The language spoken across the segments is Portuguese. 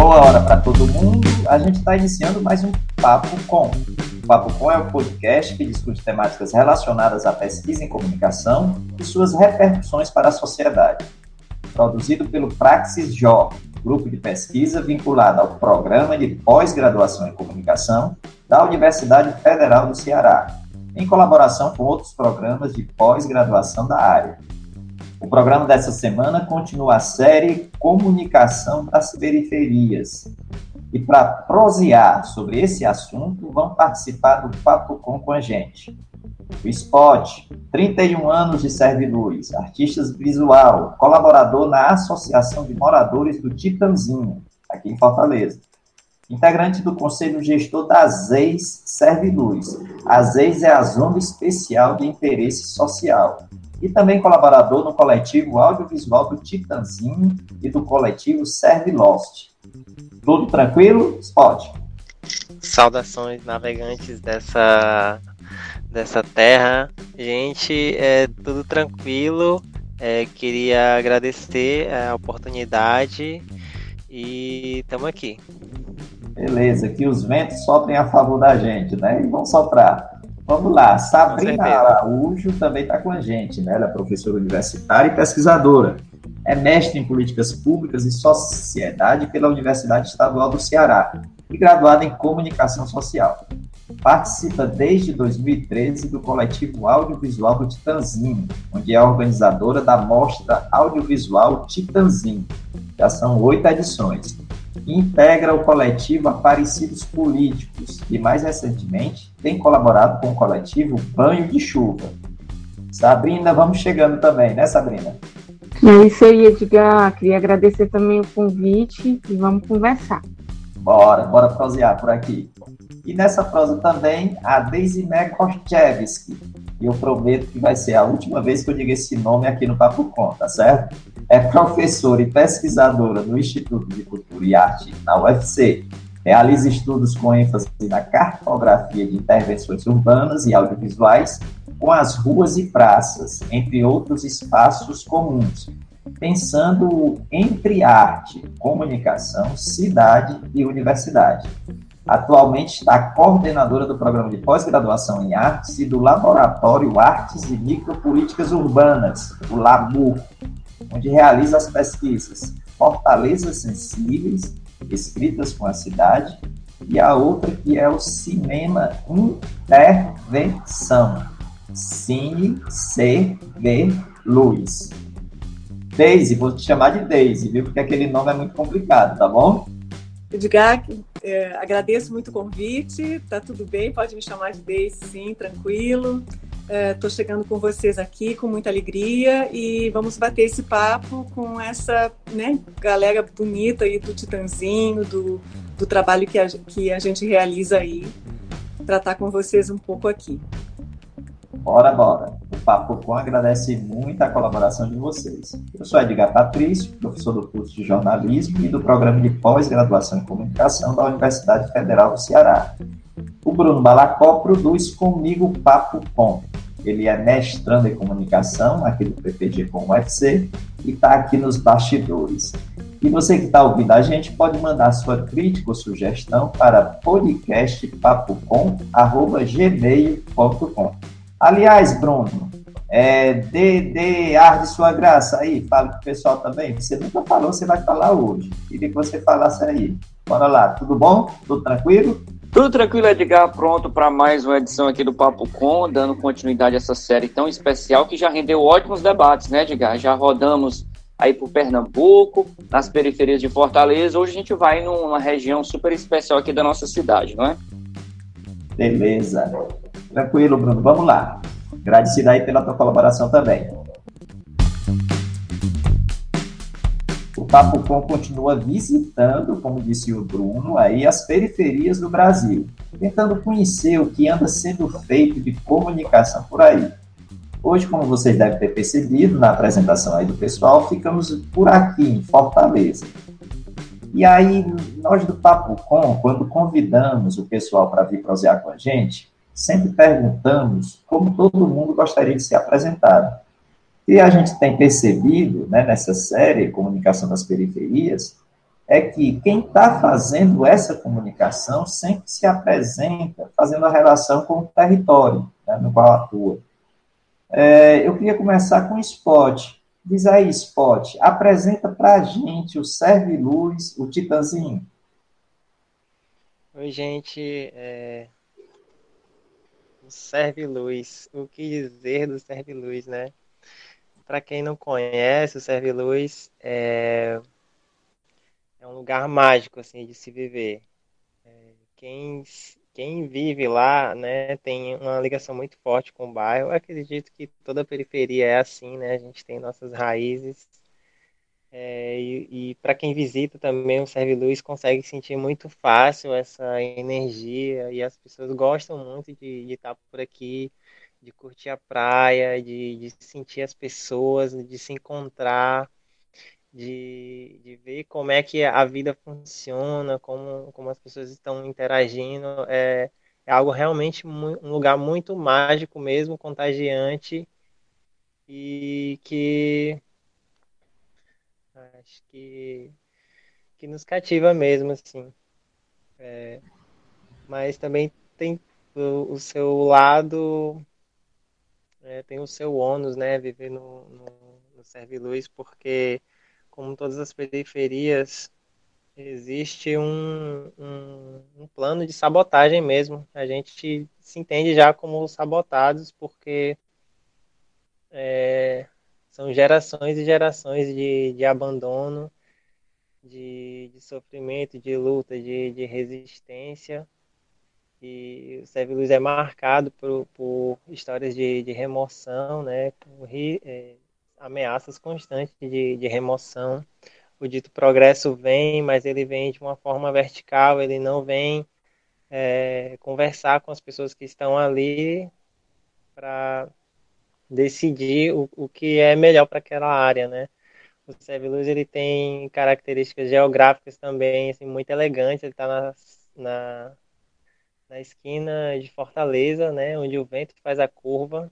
Boa hora para todo mundo. A gente está iniciando mais um Papo Com. O Papo Com é um podcast que discute temáticas relacionadas à pesquisa em comunicação e suas repercussões para a sociedade. Produzido pelo Praxis Jó, grupo de pesquisa vinculado ao Programa de Pós-Graduação em Comunicação da Universidade Federal do Ceará, em colaboração com outros programas de pós-graduação da área. O programa dessa semana continua a série Comunicação das Periferias. E para prosear sobre esse assunto, vão participar do Papo Com com a gente. O Spot, 31 anos de servidores, artistas visual, colaborador na Associação de Moradores do Titanzinho, aqui em Fortaleza. Integrante do Conselho Gestor da ZEIS Serviluz. A ZEIS é a Zona Especial de Interesse Social e também colaborador no coletivo audiovisual do Titanzinho e do coletivo Serve Lost. Tudo tranquilo? Spot. Saudações navegantes dessa, dessa terra. Gente, é tudo tranquilo. É, queria agradecer a oportunidade e estamos aqui. Beleza, que os ventos soprem a favor da gente, né? E vão soprar. Vamos lá, Sabrina Araújo também está com a gente, né? Ela é professora universitária e pesquisadora. É mestre em políticas públicas e sociedade pela Universidade Estadual do Ceará e graduada em comunicação social. Participa desde 2013 do coletivo audiovisual do Titanzinho, onde é organizadora da mostra audiovisual Titanzinho. Já são oito edições integra o coletivo Aparecidos Políticos e, mais recentemente, tem colaborado com o coletivo Banho de Chuva. Sabrina, vamos chegando também, né, Sabrina? É isso aí, Edgar. Queria agradecer também o convite e vamos conversar. Bora, bora prosear por aqui. E nessa prosa também, a Daisy Mekochevski. E eu prometo que vai ser a última vez que eu digo esse nome aqui no Papo Com, tá certo? é professora e pesquisadora no Instituto de Cultura e Arte na UFC. Realiza estudos com ênfase na cartografia de intervenções urbanas e audiovisuais com as ruas e praças, entre outros espaços comuns, pensando entre arte, comunicação, cidade e universidade. Atualmente está coordenadora do programa de pós-graduação em artes e do Laboratório Artes e Micropolíticas Urbanas, o LABUR, onde realiza as pesquisas Fortalezas Sensíveis, escritas com a cidade, e a outra que é o Cinema Intervenção, Cine CV Luz. Deise, vou te chamar de Deise, viu? Porque aquele nome é muito complicado, tá bom? Edgar, é, agradeço muito o convite, tá tudo bem, pode me chamar de Deise, sim, tranquilo. Estou é, chegando com vocês aqui com muita alegria e vamos bater esse papo com essa né, galera bonita aí do Titanzinho, do, do trabalho que a, que a gente realiza aí, tratar com vocês um pouco aqui. Bora, bora. O Papo Com agradece muito a colaboração de vocês. Eu sou Edgar Patrício, professor do curso de jornalismo e do programa de pós-graduação em comunicação da Universidade Federal do Ceará. O Bruno Balacó produz comigo Papo Com. Ele é mestrando em comunicação aqui do PPG com o UFC e está aqui nos bastidores. E você que está ouvindo a gente pode mandar sua crítica ou sugestão para podcastpapocom.gmail.com. Aliás, Bruno, é, dê, dê ar de sua graça aí, fala para o pessoal também. Você nunca falou, você vai falar hoje. Queria que você falasse aí. Bora lá, tudo bom? Tudo tranquilo? Tudo tranquilo, Edgar, pronto para mais uma edição aqui do Papo Com, dando continuidade a essa série tão especial que já rendeu ótimos debates, né, Edgar? Já rodamos aí por Pernambuco, nas periferias de Fortaleza. Hoje a gente vai numa região super especial aqui da nossa cidade, não é? Beleza. Tranquilo, Bruno. Vamos lá. Agradecido aí pela tua colaboração também. Papo Com continua visitando, como disse o Bruno, aí as periferias do Brasil, tentando conhecer o que anda sendo feito de comunicação por aí. Hoje, como vocês devem ter percebido na apresentação aí do pessoal, ficamos por aqui em Fortaleza. E aí, nós do Papo Com, quando convidamos o pessoal para vir prosear com a gente, sempre perguntamos como todo mundo gostaria de ser apresentado. E a gente tem percebido, né, nessa série Comunicação das Periferias, é que quem está fazendo essa comunicação sempre se apresenta fazendo a relação com o território né, no qual atua. É, eu queria começar com o Spot. Diz aí, Spot, apresenta para a gente o Serve Luz, o Titanzinho. Oi, gente. É... O Serve Luz. O que dizer do Serve Luz, né? Para quem não conhece, o Serve Luz é é um lugar mágico assim de se viver. É, quem quem vive lá, né, tem uma ligação muito forte com o bairro. Eu acredito que toda a periferia é assim, né? A gente tem nossas raízes. É, e, e para quem visita também o Serve Luz consegue sentir muito fácil essa energia e as pessoas gostam muito de, estar por aqui, de curtir a praia, de, de sentir as pessoas, de se encontrar de, de ver como é que a vida funciona, como, como as pessoas estão interagindo. É, é algo realmente um lugar muito mágico mesmo, contagiante e que acho que que nos cativa mesmo assim. É, mas também tem o, o seu lado, é, tem o seu ônus, né? Viver no, no, no porque como todas as periferias, existe um, um, um, plano de sabotagem mesmo. A gente se entende já como sabotados porque é, são gerações e gerações de, de abandono, de, de sofrimento, de luta, de, de resistência. E o Serve Luz é marcado por, por histórias de, de remoção, né? Por, é, ameaças constantes de, de remoção. O dito progresso vem, mas ele vem de uma forma vertical, ele não vem é, conversar com as pessoas que estão ali para decidir o, o que é melhor para aquela área, né? O Serviluz ele tem características geográficas também assim, muito elegantes. Ele está na, na, na esquina de Fortaleza, né, onde o vento faz a curva.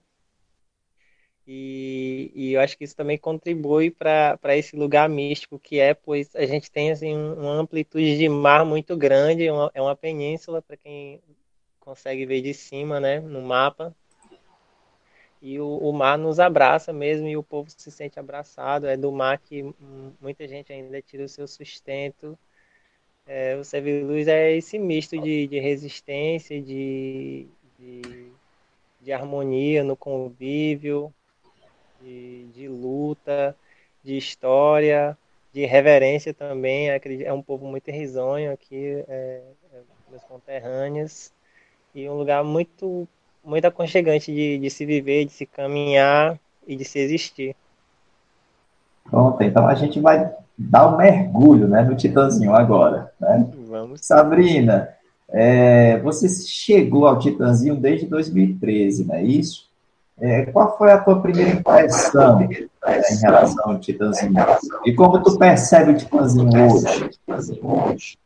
E, e, eu acho que isso também contribui para esse lugar místico que é, pois a gente tem assim, uma amplitude de mar muito grande, uma, é uma península para quem consegue ver de cima, né, no mapa. E o, o, mar nos abraça mesmo e o povo se sente abraçado. É do mar que muita gente ainda tira o seu sustento. É, o Serve Luz é esse misto de, de resistência, de, de, de harmonia no convívio, de, de luta, de história, de reverência também. É um povo muito risonho aqui, é, é, meus conterrâneos, e um lugar muito, muito aconchegante de, de se viver, de se caminhar e de se existir. Pronto, então a gente vai dar um mergulho né, no Titãzinho agora. Né? Vamos. Sabrina, é, você chegou ao Titãzinho desde 2013, não é isso? É, qual foi a tua primeira impressão né, em relação ao Titãzinho? E como tu percebe o Titãzinho hoje?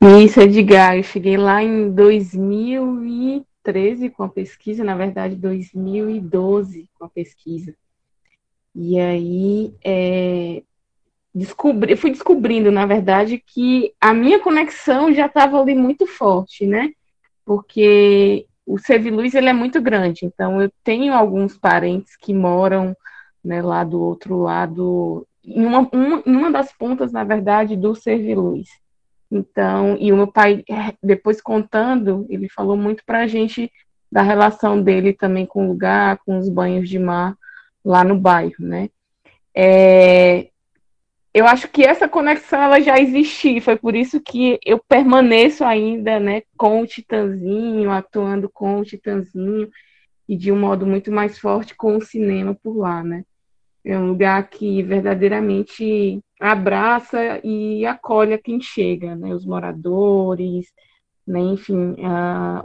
Isso, Edgar, eu cheguei lá em 2013 com a pesquisa, na verdade 2012 com a pesquisa. E aí é, descobri, fui descobrindo, na verdade, que a minha conexão já estava ali muito forte, né? Porque o Seviluz ele é muito grande, então eu tenho alguns parentes que moram né, lá do outro lado, em uma, uma, em uma das pontas, na verdade, do Serviluz. Então, e o meu pai, depois contando, ele falou muito para a gente da relação dele também com o lugar, com os banhos de mar lá no bairro, né? É, eu acho que essa conexão ela já existia, foi por isso que eu permaneço ainda, né, com o Titanzinho, atuando com o Titanzinho e de um modo muito mais forte com o cinema por lá, né? É um lugar que verdadeiramente abraça e acolhe quem chega, né? Os moradores, né? Enfim,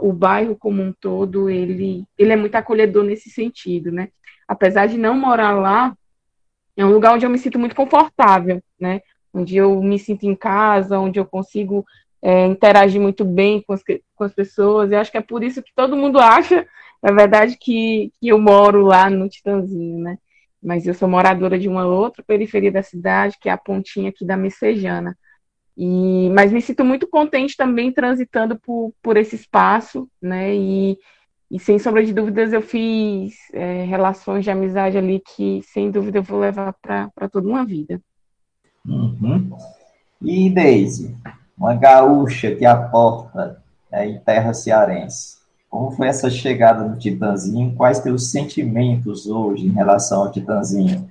o bairro como um todo, ele, ele é muito acolhedor nesse sentido, né? Apesar de não morar lá, é um lugar onde eu me sinto muito confortável, né? Onde eu me sinto em casa, onde eu consigo é, interagir muito bem com as, com as pessoas. Eu acho que é por isso que todo mundo acha, na verdade, que, que eu moro lá no Titãzinho, né? Mas eu sou moradora de uma outra periferia da cidade, que é a pontinha aqui da Messejana. E, mas me sinto muito contente também transitando por, por esse espaço, né? E, e sem sombra de dúvidas eu fiz é, relações de amizade ali que sem dúvida eu vou levar para toda uma vida. Uhum. E Deise, uma gaúcha que aporta é, em terra cearense. Como foi essa chegada no Titanzinho? Quais teus sentimentos hoje em relação ao Titanzinho?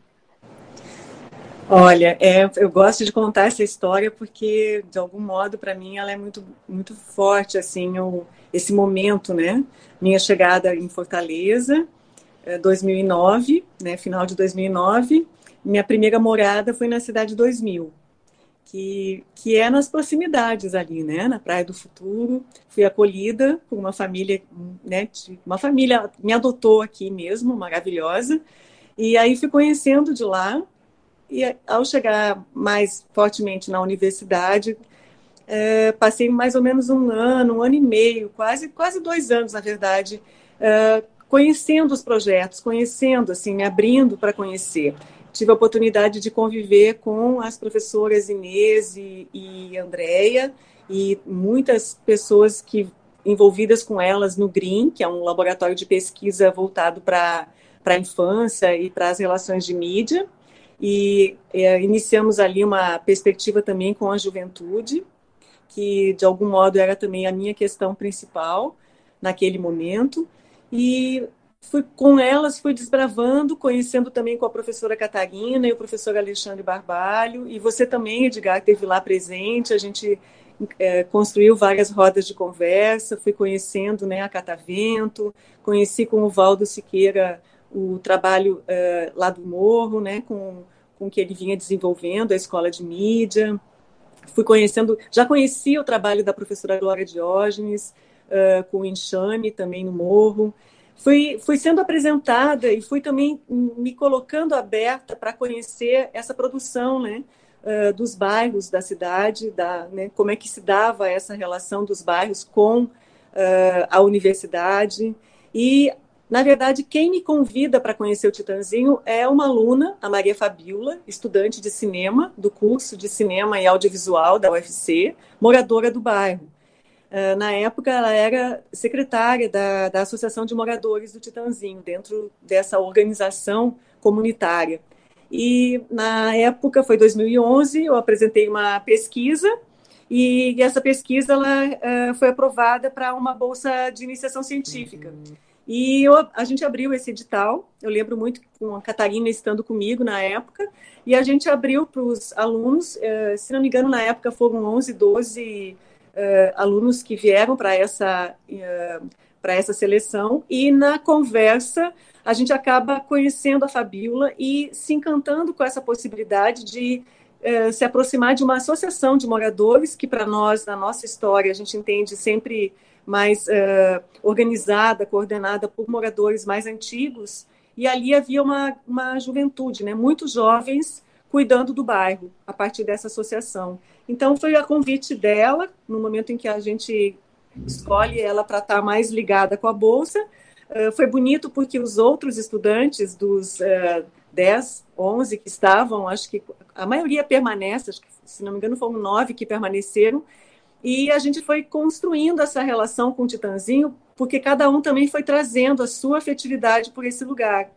Olha, é, eu gosto de contar essa história porque, de algum modo, para mim, ela é muito, muito forte, assim, o, esse momento, né? Minha chegada em Fortaleza, 2009, é, né, final de 2009. Minha primeira morada foi na cidade 2000, que, que é nas proximidades ali, né? Na Praia do Futuro. Fui acolhida por uma família, né? Uma família me adotou aqui mesmo, maravilhosa. E aí fui conhecendo de lá e ao chegar mais fortemente na universidade, é, passei mais ou menos um ano, um ano e meio, quase, quase dois anos, na verdade, é, conhecendo os projetos, conhecendo, assim, me abrindo para conhecer. Tive a oportunidade de conviver com as professoras Inês e, e Andréia e muitas pessoas que envolvidas com elas no GRIM, que é um laboratório de pesquisa voltado para a infância e para as relações de mídia e é, iniciamos ali uma perspectiva também com a juventude, que de algum modo era também a minha questão principal naquele momento. E fui com elas, fui desbravando, conhecendo também com a professora Catarina e o professor Alexandre Barbalho, e você também, Edgar, esteve lá presente, a gente é, construiu várias rodas de conversa, fui conhecendo né, a Catavento, conheci com o Valdo Siqueira o trabalho é, lá do Morro, né, com com que ele vinha desenvolvendo a escola de mídia. Fui conhecendo, já conhecia o trabalho da professora Glória Diógenes, uh, com o Enxame também no Morro. Fui, fui sendo apresentada e fui também me colocando aberta para conhecer essa produção, né? Uh, dos bairros da cidade, da, né, como é que se dava essa relação dos bairros com uh, a universidade. E na verdade, quem me convida para conhecer o Titanzinho é uma aluna, a Maria Fabiola, estudante de cinema, do curso de cinema e audiovisual da UFC, moradora do bairro. Uh, na época, ela era secretária da, da Associação de Moradores do Titanzinho, dentro dessa organização comunitária. E na época, foi 2011, eu apresentei uma pesquisa e essa pesquisa ela, uh, foi aprovada para uma bolsa de iniciação científica. Uhum. E eu, a gente abriu esse edital, eu lembro muito com a Catarina estando comigo na época, e a gente abriu para os alunos, eh, se não me engano, na época foram 11, 12 eh, alunos que vieram para essa, eh, para essa seleção, e na conversa a gente acaba conhecendo a Fabiola e se encantando com essa possibilidade de se aproximar de uma associação de moradores, que para nós, na nossa história, a gente entende sempre mais uh, organizada, coordenada por moradores mais antigos, e ali havia uma, uma juventude, né, muitos jovens cuidando do bairro, a partir dessa associação. Então, foi a convite dela, no momento em que a gente escolhe ela para estar tá mais ligada com a Bolsa. Foi bonito porque os outros estudantes dos uh, 10, 11 que estavam, acho que a maioria permanece, acho que, se não me engano foram nove que permaneceram, e a gente foi construindo essa relação com o Titanzinho, porque cada um também foi trazendo a sua afetividade por esse lugar.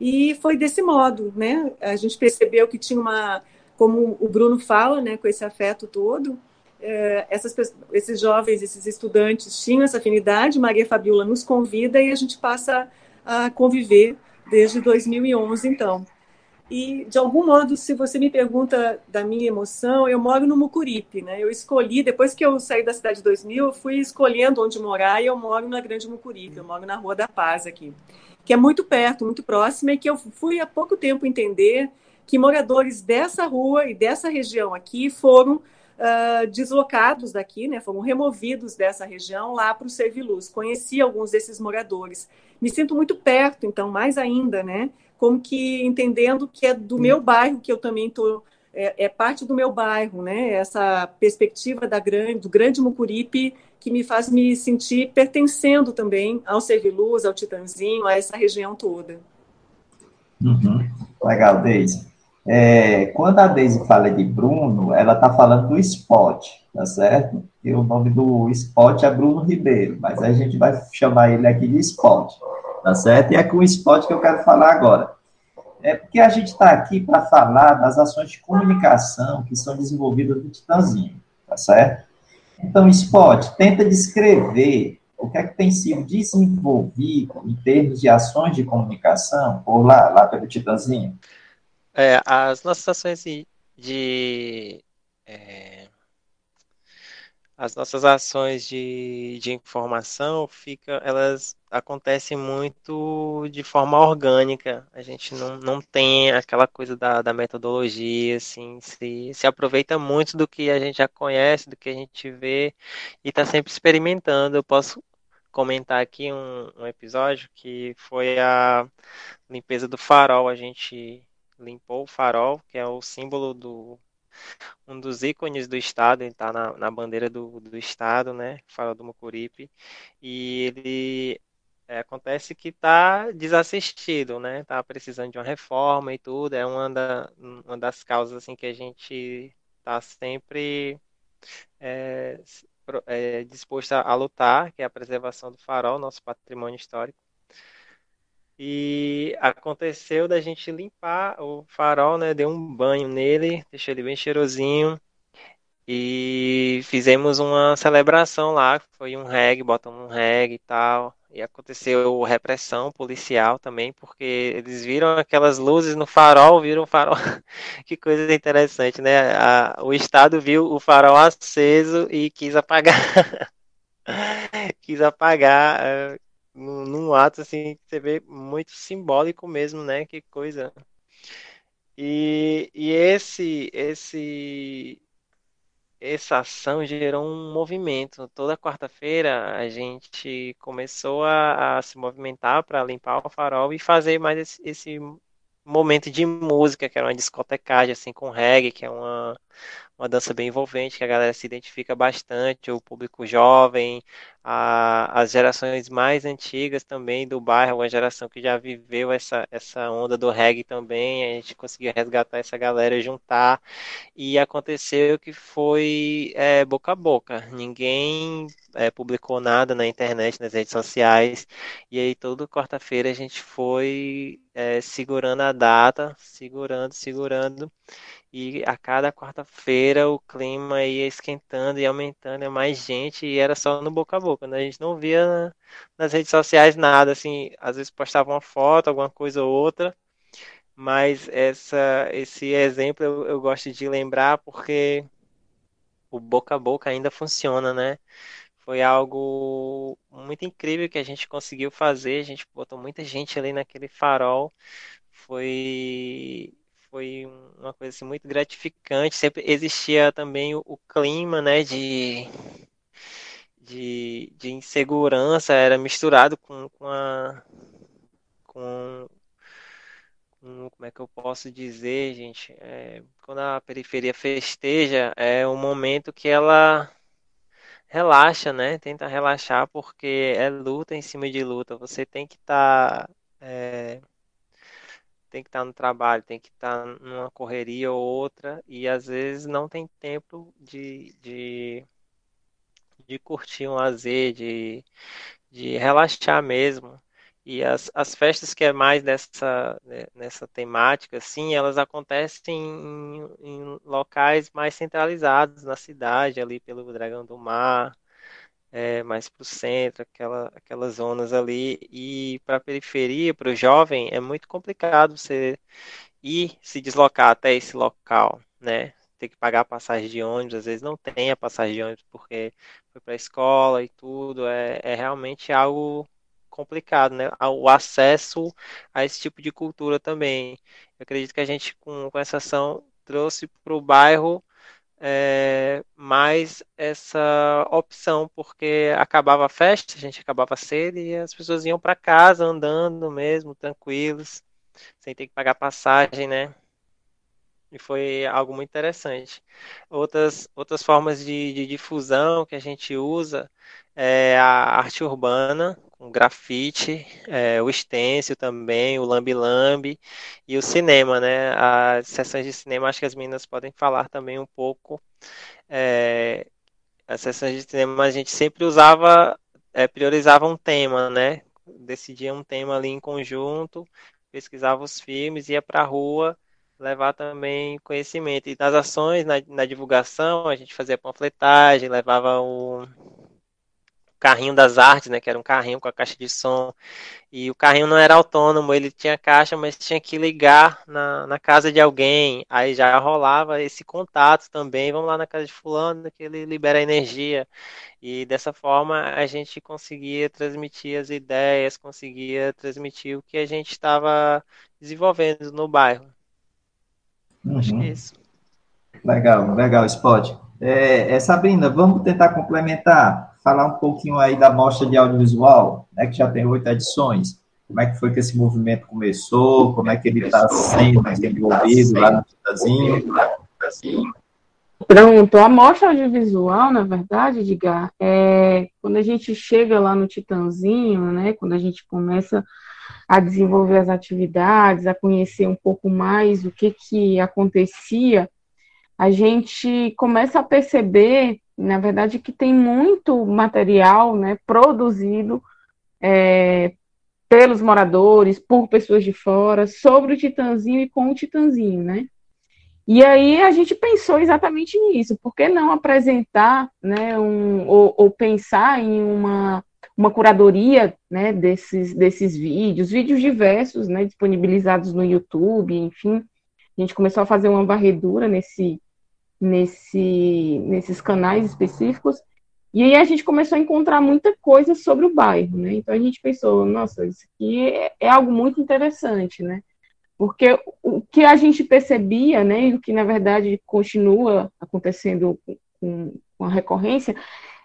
E foi desse modo, né? A gente percebeu que tinha uma, como o Bruno fala, né, com esse afeto todo, é, essas, esses jovens, esses estudantes tinham essa afinidade. Maria Fabiola nos convida e a gente passa a conviver desde 2011, então. E, de algum modo, se você me pergunta da minha emoção, eu moro no Mucuripe, né? Eu escolhi, depois que eu saí da cidade 2000, eu fui escolhendo onde morar e eu moro na Grande Mucuripe, eu moro na Rua da Paz aqui, que é muito perto, muito próxima e que eu fui há pouco tempo entender que moradores dessa rua e dessa região aqui foram uh, deslocados daqui, né? Foram removidos dessa região lá para o Serviluz. Conheci alguns desses moradores. Me sinto muito perto, então, mais ainda, né? Como que entendendo que é do meu bairro que eu também estou é, é, parte do meu bairro, né? Essa perspectiva da grande, do grande Mucuripe que me faz me sentir pertencendo também ao Serviluz, ao Titanzinho, a essa região toda. Uhum. Legal, Deise. É, quando a Deise fala de Bruno, ela está falando do Spot, tá certo? E o nome do Spot é Bruno Ribeiro, mas a gente vai chamar ele aqui de Spot, tá certo? E é com o Spot que eu quero falar agora. É porque a gente está aqui para falar das ações de comunicação que são desenvolvidas no Titãzinho, tá certo? Então, Spot, tenta descrever o que é que tem sido desenvolvido em termos de ações de comunicação por lá, lá pelo Titãzinho. É, as nossas ações de, de é, as nossas ações de, de informação fica, elas acontecem muito de forma orgânica. A gente não, não tem aquela coisa da, da metodologia, assim, se, se aproveita muito do que a gente já conhece, do que a gente vê e está sempre experimentando. Eu posso comentar aqui um, um episódio que foi a limpeza do farol. A gente limpou o farol, que é o símbolo do um dos ícones do estado, ele está na, na bandeira do, do estado, né? Farol do Mucuripe, e ele é, acontece que está desassistido, né? Está precisando de uma reforma e tudo. É uma, da, uma das causas assim que a gente está sempre é, é, disposto a lutar, que é a preservação do farol, nosso patrimônio histórico. E aconteceu da gente limpar o farol, né? Deu um banho nele, deixou ele bem cheirosinho. E fizemos uma celebração lá, foi um reggae, botamos um reggae e tal. E aconteceu repressão policial também, porque eles viram aquelas luzes no farol, viram o farol. que coisa interessante, né? A, o Estado viu o farol aceso e quis apagar. quis apagar. Num, num ato assim que você vê muito simbólico mesmo, né? Que coisa. E, e esse, esse, essa ação gerou um movimento. Toda quarta-feira a gente começou a, a se movimentar para limpar o farol e fazer mais esse, esse, momento de música, que era uma discotecagem assim com reggae, que é uma uma dança bem envolvente, que a galera se identifica bastante, o público jovem, a, as gerações mais antigas também do bairro, uma geração que já viveu essa, essa onda do reggae também, a gente conseguiu resgatar essa galera, juntar, e aconteceu que foi é, boca a boca, ninguém é, publicou nada na internet, nas redes sociais, e aí toda quarta-feira a gente foi é, segurando a data, segurando, segurando, e a cada quarta-feira o clima ia esquentando e aumentando, é mais gente, e era só no boca a boca, né? A gente não via nas redes sociais nada, assim, às vezes postava uma foto, alguma coisa ou outra, mas essa, esse exemplo eu, eu gosto de lembrar porque o boca a boca ainda funciona, né? Foi algo muito incrível que a gente conseguiu fazer, a gente botou muita gente ali naquele farol, foi foi uma coisa assim, muito gratificante. Sempre existia também o, o clima, né, de, de, de, insegurança, era misturado com, com a com, com, como é que eu posso dizer, gente, é, quando a periferia festeja, é um momento que ela relaxa, né? Tenta relaxar porque é luta em cima de luta. Você tem que estar tá, é, tem que estar no trabalho, tem que estar numa correria ou outra, e às vezes não tem tempo de, de, de curtir um lazer, de, de relaxar mesmo. E as, as festas que é mais dessa, né, nessa temática, assim, elas acontecem em, em locais mais centralizados na cidade, ali pelo Dragão do Mar, é, mais para o centro, aquela, aquelas zonas ali. E para a periferia, para o jovem, é muito complicado você ir se deslocar até esse local, né? Ter que pagar a passagem de ônibus, às vezes não tem a passagem de ônibus porque foi para a escola e tudo. É, é realmente algo complicado, né? O acesso a esse tipo de cultura também. Eu acredito que a gente, com, com essa ação, trouxe para o bairro é, mais essa opção, porque acabava a festa, a gente acabava cedo e as pessoas iam para casa andando mesmo, tranquilos, sem ter que pagar passagem, né? E foi algo muito interessante. Outras, outras formas de, de difusão que a gente usa é a arte urbana, o grafite, é, o stencil também, o lambi-lambi e o cinema, né? As sessões de cinema, acho que as meninas podem falar também um pouco. É, as sessões de cinema a gente sempre usava, é, priorizava um tema, né? Decidia um tema ali em conjunto, pesquisava os filmes, ia para a rua levar também conhecimento. E nas ações, na, na divulgação, a gente fazia panfletagem, levava o carrinho das artes, né, que era um carrinho com a caixa de som, e o carrinho não era autônomo, ele tinha caixa, mas tinha que ligar na, na casa de alguém, aí já rolava esse contato também, vamos lá na casa de fulano, que ele libera energia, e dessa forma a gente conseguia transmitir as ideias, conseguia transmitir o que a gente estava desenvolvendo no bairro. Uhum. Acho que é isso. Legal, legal, Spot. É, é, Sabrina, vamos tentar complementar, falar um pouquinho aí da mostra de audiovisual, né, que já tem oito edições. Como é que foi que esse movimento começou? Como é que ele está sendo desenvolvido lá no Titazinho? Pronto, a mostra audiovisual, na verdade, Edgar, é quando a gente chega lá no Titanzinho, né, quando a gente começa a desenvolver as atividades, a conhecer um pouco mais o que, que acontecia, a gente começa a perceber, na verdade, que tem muito material né, produzido é, pelos moradores, por pessoas de fora, sobre o Titanzinho e com o Titanzinho, né? E aí a gente pensou exatamente nisso, por que não apresentar, né, um, ou, ou pensar em uma uma curadoria né, desses, desses vídeos, vídeos diversos, né, disponibilizados no YouTube, enfim. A gente começou a fazer uma varredura nesse, nesse, nesses canais específicos, e aí a gente começou a encontrar muita coisa sobre o bairro, né? Então a gente pensou, nossa, isso aqui é, é algo muito interessante, né? Porque o que a gente percebia, né, e o que na verdade continua acontecendo com, com a recorrência,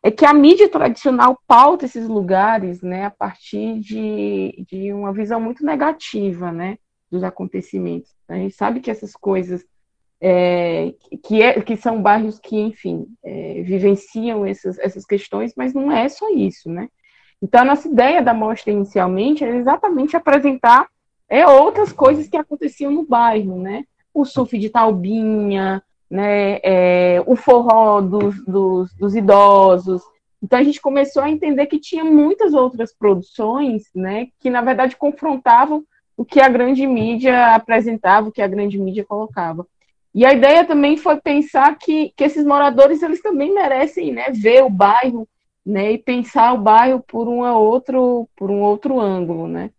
é que a mídia tradicional pauta esses lugares, né, a partir de, de uma visão muito negativa, né, dos acontecimentos. A gente sabe que essas coisas é, que, é, que são bairros que, enfim, é, vivenciam essas, essas questões, mas não é só isso, né? Então, a nossa ideia da mostra inicialmente era exatamente apresentar é, outras coisas que aconteciam no bairro, né? O surf de Taubinha, né, é, o forró dos, dos, dos, idosos. Então a gente começou a entender que tinha muitas outras produções, né, que na verdade confrontavam o que a grande mídia apresentava, o que a grande mídia colocava. E a ideia também foi pensar que, que esses moradores eles também merecem, né, ver o bairro, né, e pensar o bairro por uma outro por um outro ângulo, né.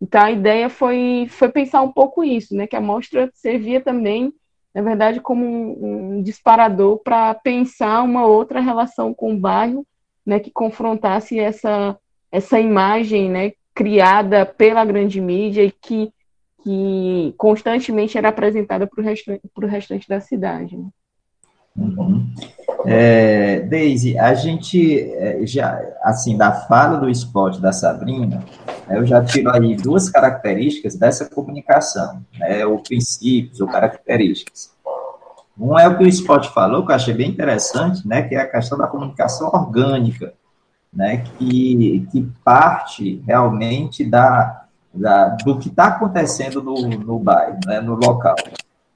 Então a ideia foi foi pensar um pouco isso, né, que a mostra servia também na verdade, como um, um disparador para pensar uma outra relação com o bairro, né, que confrontasse essa, essa imagem, né, criada pela grande mídia e que, que constantemente era apresentada para o restante, restante da cidade. Né? Uhum. É, Daisy, a gente é, já, assim, da fala do esporte da Sabrina, né, eu já tiro aí duas características dessa comunicação, né, ou princípios, ou características. Um é o que o Spot falou, que eu achei bem interessante, né, que é a questão da comunicação orgânica, né, que, que parte realmente da, da do que está acontecendo no, no bairro, né, no local.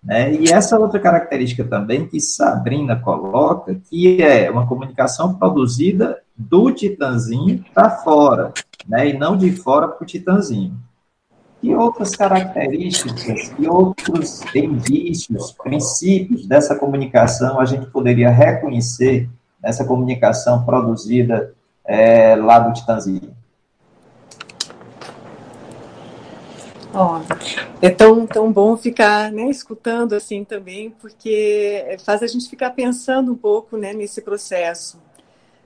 Né? E essa outra característica também que Sabrina coloca, que é uma comunicação produzida do Titanzinho para fora, né? e não de fora para o Titanzinho. E outras características e outros indícios, princípios dessa comunicação a gente poderia reconhecer nessa comunicação produzida é, lá do Titanzinho? É tão, tão bom ficar né, escutando assim também, porque faz a gente ficar pensando um pouco né, nesse processo.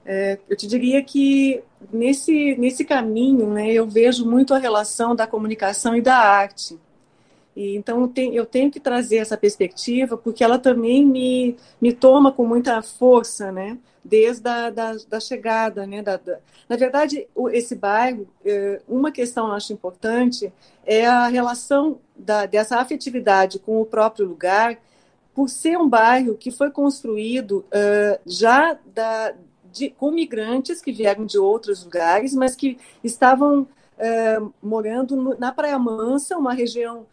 É, eu te diria que nesse, nesse caminho né, eu vejo muito a relação da comunicação e da arte. E, então eu tenho, eu tenho que trazer essa perspectiva porque ela também me, me toma com muita força, né? desde a da, da chegada. Né, da, da... Na verdade, esse bairro, é, uma questão eu acho importante é a relação da, dessa afetividade com o próprio lugar, por ser um bairro que foi construído uh, já da, de, com migrantes que vieram de outros lugares, mas que estavam uh, morando no, na Praia Mansa, uma região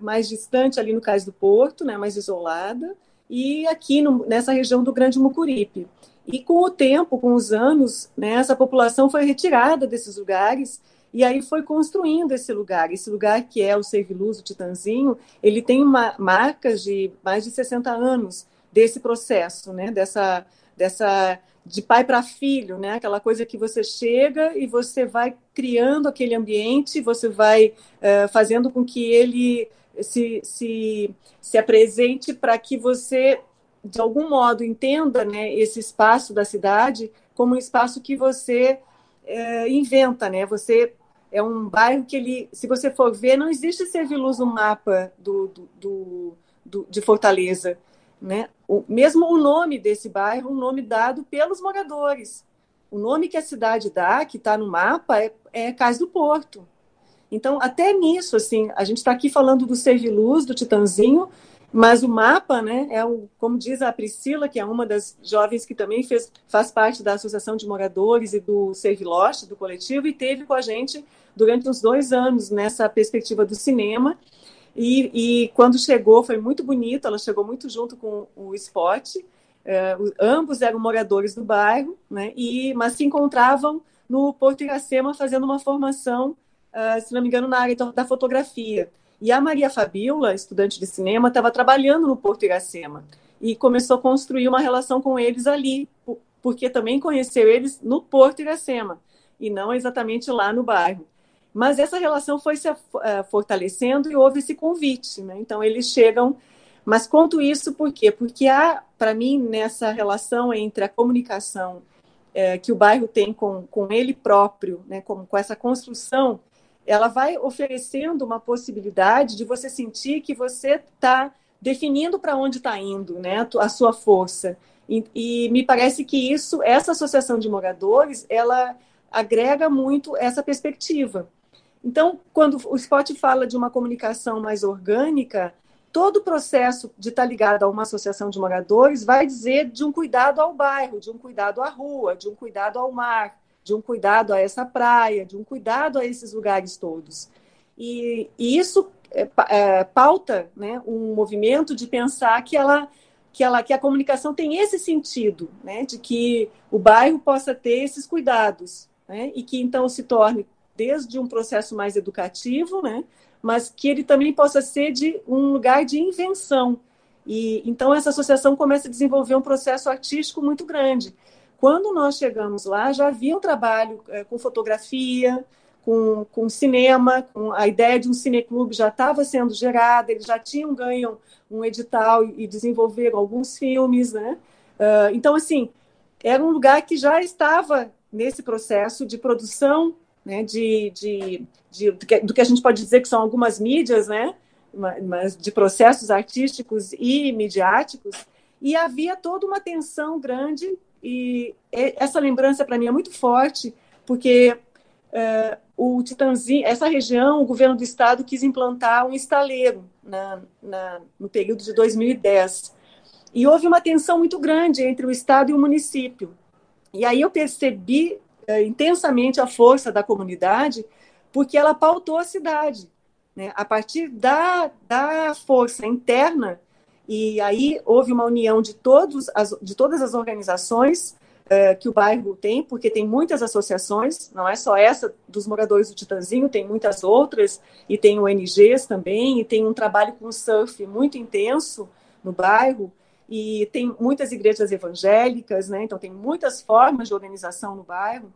mais distante ali no Cais do Porto, né, mais isolada, e aqui no, nessa região do Grande Mucuripe. E com o tempo, com os anos, né, essa população foi retirada desses lugares e aí foi construindo esse lugar. Esse lugar que é o Serviluz, o Titanzinho, ele tem uma, marcas de mais de 60 anos desse processo, né, dessa, dessa de pai para filho, né? Aquela coisa que você chega e você vai criando aquele ambiente, você vai uh, fazendo com que ele se, se, se apresente para que você, de algum modo, entenda né, esse espaço da cidade como um espaço que você uh, inventa, né? Você é um bairro que ele, se você for ver, não existe Serviluz no mapa do, do, do, do de Fortaleza. Né? O, mesmo o nome desse bairro, um nome dado pelos moradores. O nome que a cidade dá, que está no mapa, é, é Cais do Porto. Então, até nisso, assim, a gente está aqui falando do Serviluz, do Titanzinho, mas o mapa, né, é o, como diz a Priscila, que é uma das jovens que também fez, faz parte da Associação de Moradores e do Serviloste, do coletivo, e teve com a gente durante uns dois anos nessa perspectiva do cinema. E, e, quando chegou, foi muito bonito, ela chegou muito junto com o Spot. É, ambos eram moradores do bairro, né, e, mas se encontravam no Porto Iracema fazendo uma formação, uh, se não me engano, na área da fotografia. E a Maria Fabiola, estudante de cinema, estava trabalhando no Porto Iracema e começou a construir uma relação com eles ali, porque também conheceu eles no Porto Iracema e não exatamente lá no bairro. Mas essa relação foi se uh, fortalecendo e houve esse convite. Né? Então, eles chegam. Mas conto isso por quê? Porque há, para mim, nessa relação entre a comunicação uh, que o bairro tem com, com ele próprio, né, com, com essa construção, ela vai oferecendo uma possibilidade de você sentir que você está definindo para onde está indo né, a sua força. E, e, me parece que isso, essa associação de moradores, ela agrega muito essa perspectiva. Então, quando o Scott fala de uma comunicação mais orgânica, todo o processo de estar ligado a uma associação de moradores vai dizer de um cuidado ao bairro, de um cuidado à rua, de um cuidado ao mar, de um cuidado a essa praia, de um cuidado a esses lugares todos. E, e isso é, é, pauta né, um movimento de pensar que ela que, ela, que a comunicação tem esse sentido, né, de que o bairro possa ter esses cuidados, né, e que então se torne desde um processo mais educativo, né? mas que ele também possa ser de um lugar de invenção. E então essa associação começa a desenvolver um processo artístico muito grande. Quando nós chegamos lá, já havia um trabalho é, com fotografia, com, com cinema, com a ideia de um cineclube já estava sendo gerada, eles já tinham ganho um edital e, desenvolveram alguns filmes, né? Uh, então, assim, era um lugar que já estava nesse processo de produção né, de, de, de, do que a gente pode dizer que são algumas mídias, né, mas de processos artísticos e midiáticos, e havia toda uma tensão grande, e essa lembrança para mim é muito forte, porque uh, o Titanzinho, essa região, o governo do estado quis implantar um estaleiro na, na, no período de 2010, e houve uma tensão muito grande entre o estado e o município. E aí eu percebi intensamente a força da comunidade, porque ela pautou a cidade. Né? A partir da, da força interna, e aí houve uma união de, todos as, de todas as organizações é, que o bairro tem, porque tem muitas associações, não é só essa dos moradores do Titanzinho, tem muitas outras, e tem ONGs também, e tem um trabalho com surf muito intenso no bairro, e tem muitas igrejas evangélicas, né? então tem muitas formas de organização no bairro.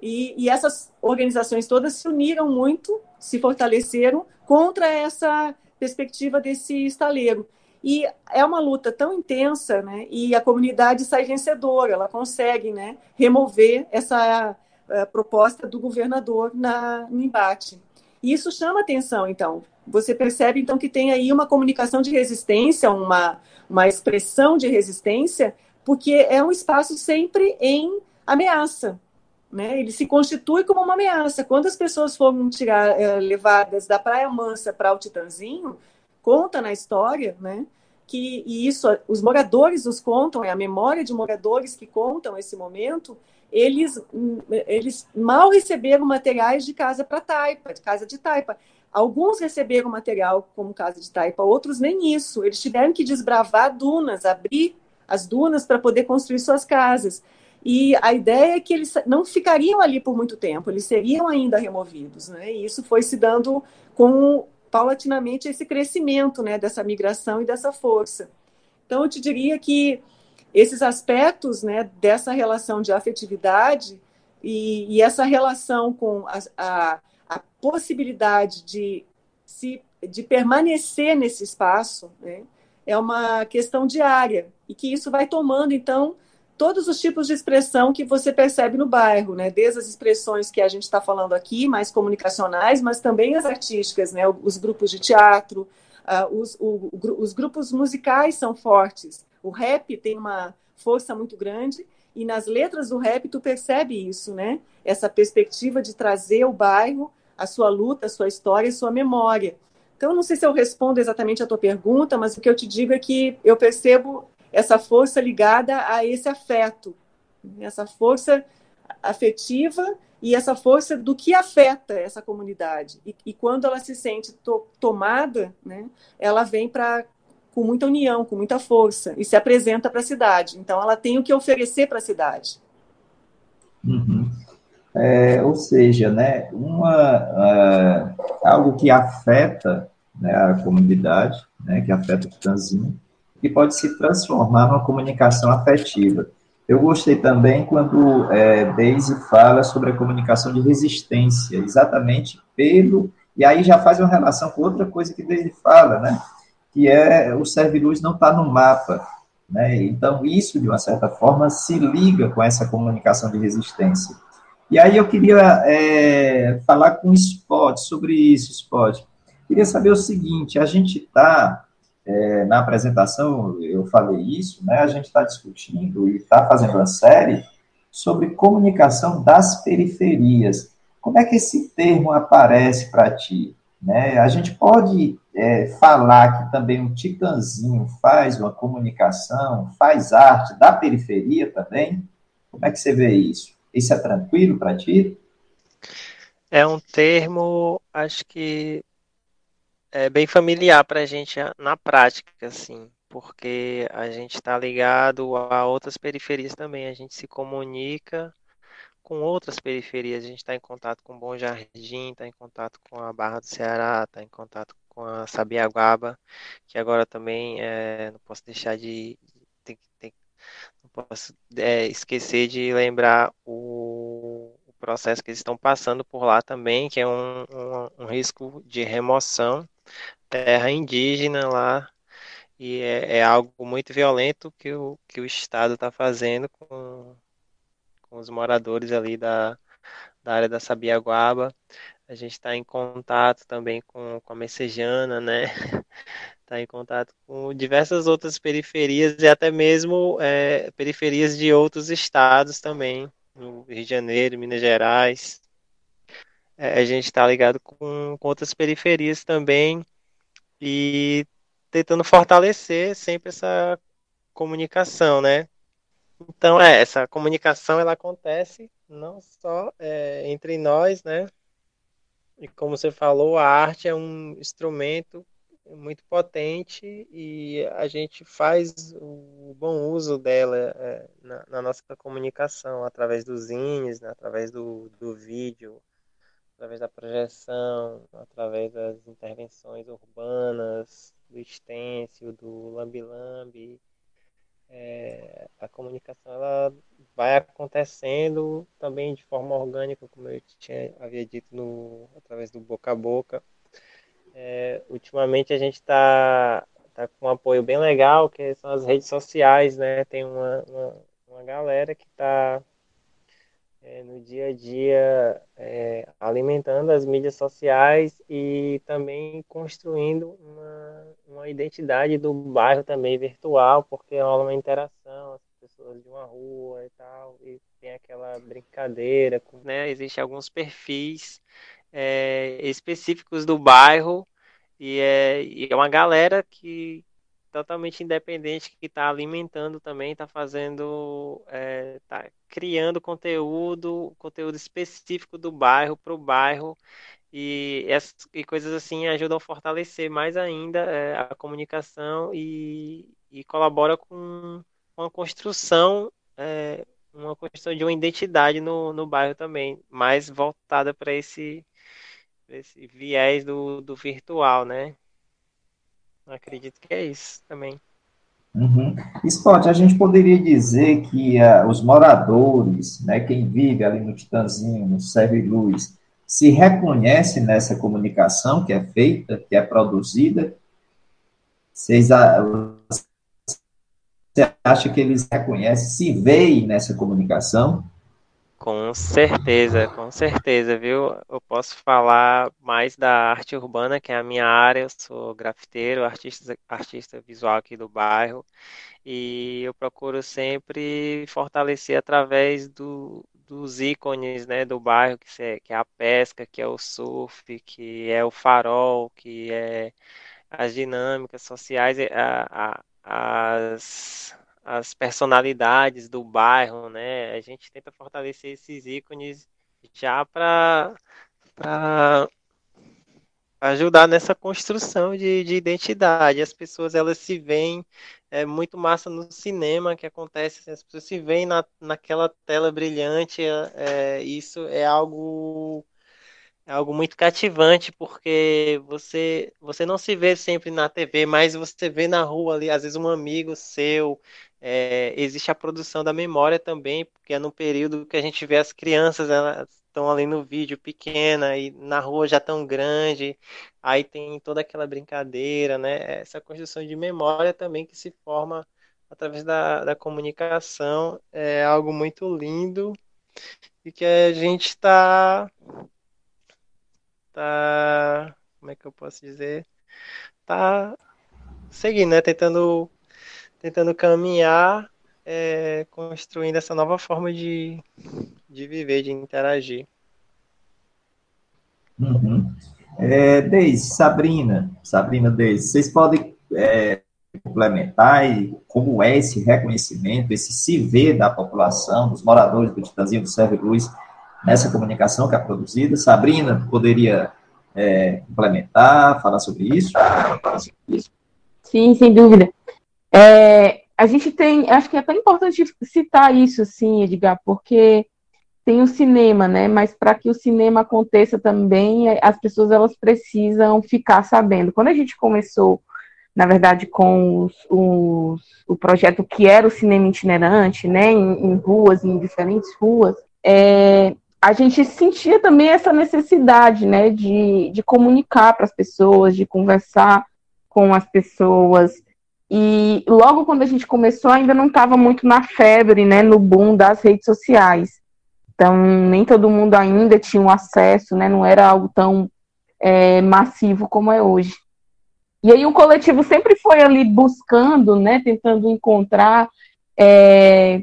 E, e, essas organizações todas se uniram muito, se fortaleceram contra essa perspectiva desse estaleiro. E é uma luta tão intensa, né? E a comunidade sai vencedora, ela consegue, né, remover essa uh, proposta do governador na, no embate. E isso chama atenção, então. Você percebe, então, que tem aí uma comunicação de resistência, uma, uma expressão de resistência, porque é um espaço sempre em ameaça. Né? Ele se constitui como uma ameaça. Quando as pessoas foram tirar, é, levadas da Praia Mansa para o Titanzinho, conta na história né, que e isso os moradores os contam, é a memória de moradores que contam esse momento, eles, eles mal receberam materiais de casa para taipa, de casa de taipa. Alguns receberam material como casa de taipa, outros nem isso. Eles tiveram que desbravar dunas, abrir as dunas para poder construir suas casas. E a ideia é que eles não ficariam ali por muito tempo, eles seriam ainda removidos, né? E isso foi se dando com paulatinamente esse crescimento, né, dessa migração e dessa força. Então eu te diria que esses aspectos, né, dessa relação de afetividade e, e essa relação com a, a, possibilidade de se de permanecer nesse espaço, né, é uma questão diária e que isso vai tomando então todos os tipos de expressão que você percebe no bairro, né? Desde as expressões que a gente está falando aqui, mais comunicacionais, mas também as artísticas, né? Os grupos de teatro, uh, os, o, os grupos musicais são fortes. O rap tem uma força muito grande e nas letras do rap tu percebe isso, né? Essa perspectiva de trazer o bairro, a sua luta, a sua história, a sua memória. Então, não sei se eu respondo exatamente a tua pergunta, mas o que eu te digo é que eu percebo essa força ligada a esse afeto, essa força afetiva e essa força do que afeta essa comunidade. E, e quando ela se sente to tomada, né, ela vem para com muita união, com muita força e se apresenta para a cidade. Então, ela tem o que oferecer para a cidade. Uhum. É, ou seja, né, uma, uh, algo que afeta né, a comunidade, né, que afeta o transinho, que pode se transformar numa comunicação afetiva. Eu gostei também quando é, Daisy fala sobre a comunicação de resistência, exatamente pelo. E aí já faz uma relação com outra coisa que Daisy fala, né? Que é o Serviluz não está no mapa. Né? Então, isso, de uma certa forma, se liga com essa comunicação de resistência. E aí eu queria é, falar com o Spot sobre isso, Spot. Queria saber o seguinte: a gente está é, na apresentação eu falei isso, né? A gente está discutindo e está fazendo uma série sobre comunicação das periferias. Como é que esse termo aparece para ti? Né? A gente pode é, falar que também o Titanzinho faz uma comunicação, faz arte da periferia também? Como é que você vê isso? Isso é tranquilo para ti? É um termo, acho que é bem familiar para a gente na prática, assim, porque a gente está ligado a outras periferias também, a gente se comunica com outras periferias, a gente está em contato com Bom Jardim, está em contato com a Barra do Ceará, está em contato com a Sabiaguaba, que agora também é, não posso deixar de posso é, esquecer de lembrar o, o, processo que eles estão passando por lá também, que é um, um, um risco de remoção terra indígena lá e é, é, algo muito violento que o, que o Estado está fazendo com, com os moradores ali da, da área da Sabiaguaba. A gente está em contato também com, com a Messejana, né? Está em contato com diversas outras periferias e até mesmo é, periferias de outros estados também, no Rio de Janeiro, Minas Gerais. É, a gente está ligado com, com outras periferias também e tentando fortalecer sempre essa comunicação, né? Então, é, essa comunicação ela acontece não só é, entre nós, né? E como você falou, a arte é um instrumento muito potente e a gente faz o bom uso dela é, na, na, nossa comunicação, através dos zines, né? através do, do vídeo, através da projeção, através das intervenções urbanas, do extensio, do lambi-lambi. É, a comunicação ela vai acontecendo também de forma orgânica, como eu tinha, havia dito, no, através do boca a boca. É, ultimamente a gente está tá com um apoio bem legal, que são as redes sociais, né? Tem uma, uma, uma galera que está é, no dia a dia, é, alimentando as mídias sociais e também construindo uma, uma identidade do bairro também virtual, porque rola uma interação, as pessoas de uma rua e tal, e tem aquela brincadeira, né? Existem alguns perfis é, específicos do bairro. E é, e é uma galera que totalmente independente que está alimentando também, está fazendo, está é, criando conteúdo, conteúdo específico do bairro para o bairro. E, essas, e coisas assim ajudam a fortalecer mais ainda é, a comunicação e, e colabora com uma construção, é, uma construção de uma identidade no, no bairro também, mais voltada para esse, esse viés do, do virtual, né? Acredito que é isso também. Uhum. Scott, a gente poderia dizer que uh, os moradores, né, quem vive ali no Titanzinho, no Serve Luz, se reconhece nessa comunicação que é feita, que é produzida? Vocês, você acha que eles reconhecem, se veem nessa comunicação? Com certeza, com certeza, viu? Eu posso falar mais da arte urbana, que é a minha área. Eu sou grafiteiro, artista, artista visual aqui do bairro, e eu procuro sempre fortalecer através do, dos ícones né, do bairro, que é, que é a pesca, que é o surf, que é o farol, que é as dinâmicas sociais, a, a, as as personalidades do bairro, né? A gente tenta fortalecer esses ícones já para ajudar nessa construção de, de identidade. As pessoas elas se veem é muito massa no cinema que acontece, assim, as pessoas se veem na, naquela tela brilhante. É, isso é algo é algo muito cativante porque você você não se vê sempre na TV, mas você vê na rua ali, às vezes um amigo seu. É, existe a produção da memória também, porque é no período que a gente vê as crianças, elas estão ali no vídeo pequena e na rua já tão grande. Aí tem toda aquela brincadeira, né? Essa construção de memória também que se forma através da, da comunicação é algo muito lindo e que a gente está tá como é que eu posso dizer? Tá seguindo né? Tentando tentando caminhar é, construindo essa nova forma de, de viver de interagir. Uhum. é, Deise, Sabrina Sabrina Deise, vocês podem é, complementar e como é esse reconhecimento, esse se ver da população, dos moradores do Titanzinho do Serve Luz, nessa comunicação que é produzida. Sabrina poderia é, complementar, falar sobre isso? Sim, sem dúvida. É, a gente tem, acho que é até importante citar isso, assim, Edgar, porque tem o cinema, né? Mas para que o cinema aconteça também, é, as pessoas elas precisam ficar sabendo. Quando a gente começou, na verdade, com os, os, o projeto que era o cinema itinerante, né? Em, em ruas, em diferentes ruas, é, a gente sentia também essa necessidade, né, de, de comunicar para as pessoas, de conversar com as pessoas. E logo quando a gente começou, ainda não estava muito na febre, né, no boom das redes sociais. Então, nem todo mundo ainda tinha um acesso, né, não era algo tão é, massivo como é hoje. E aí o coletivo sempre foi ali buscando, né, tentando encontrar é,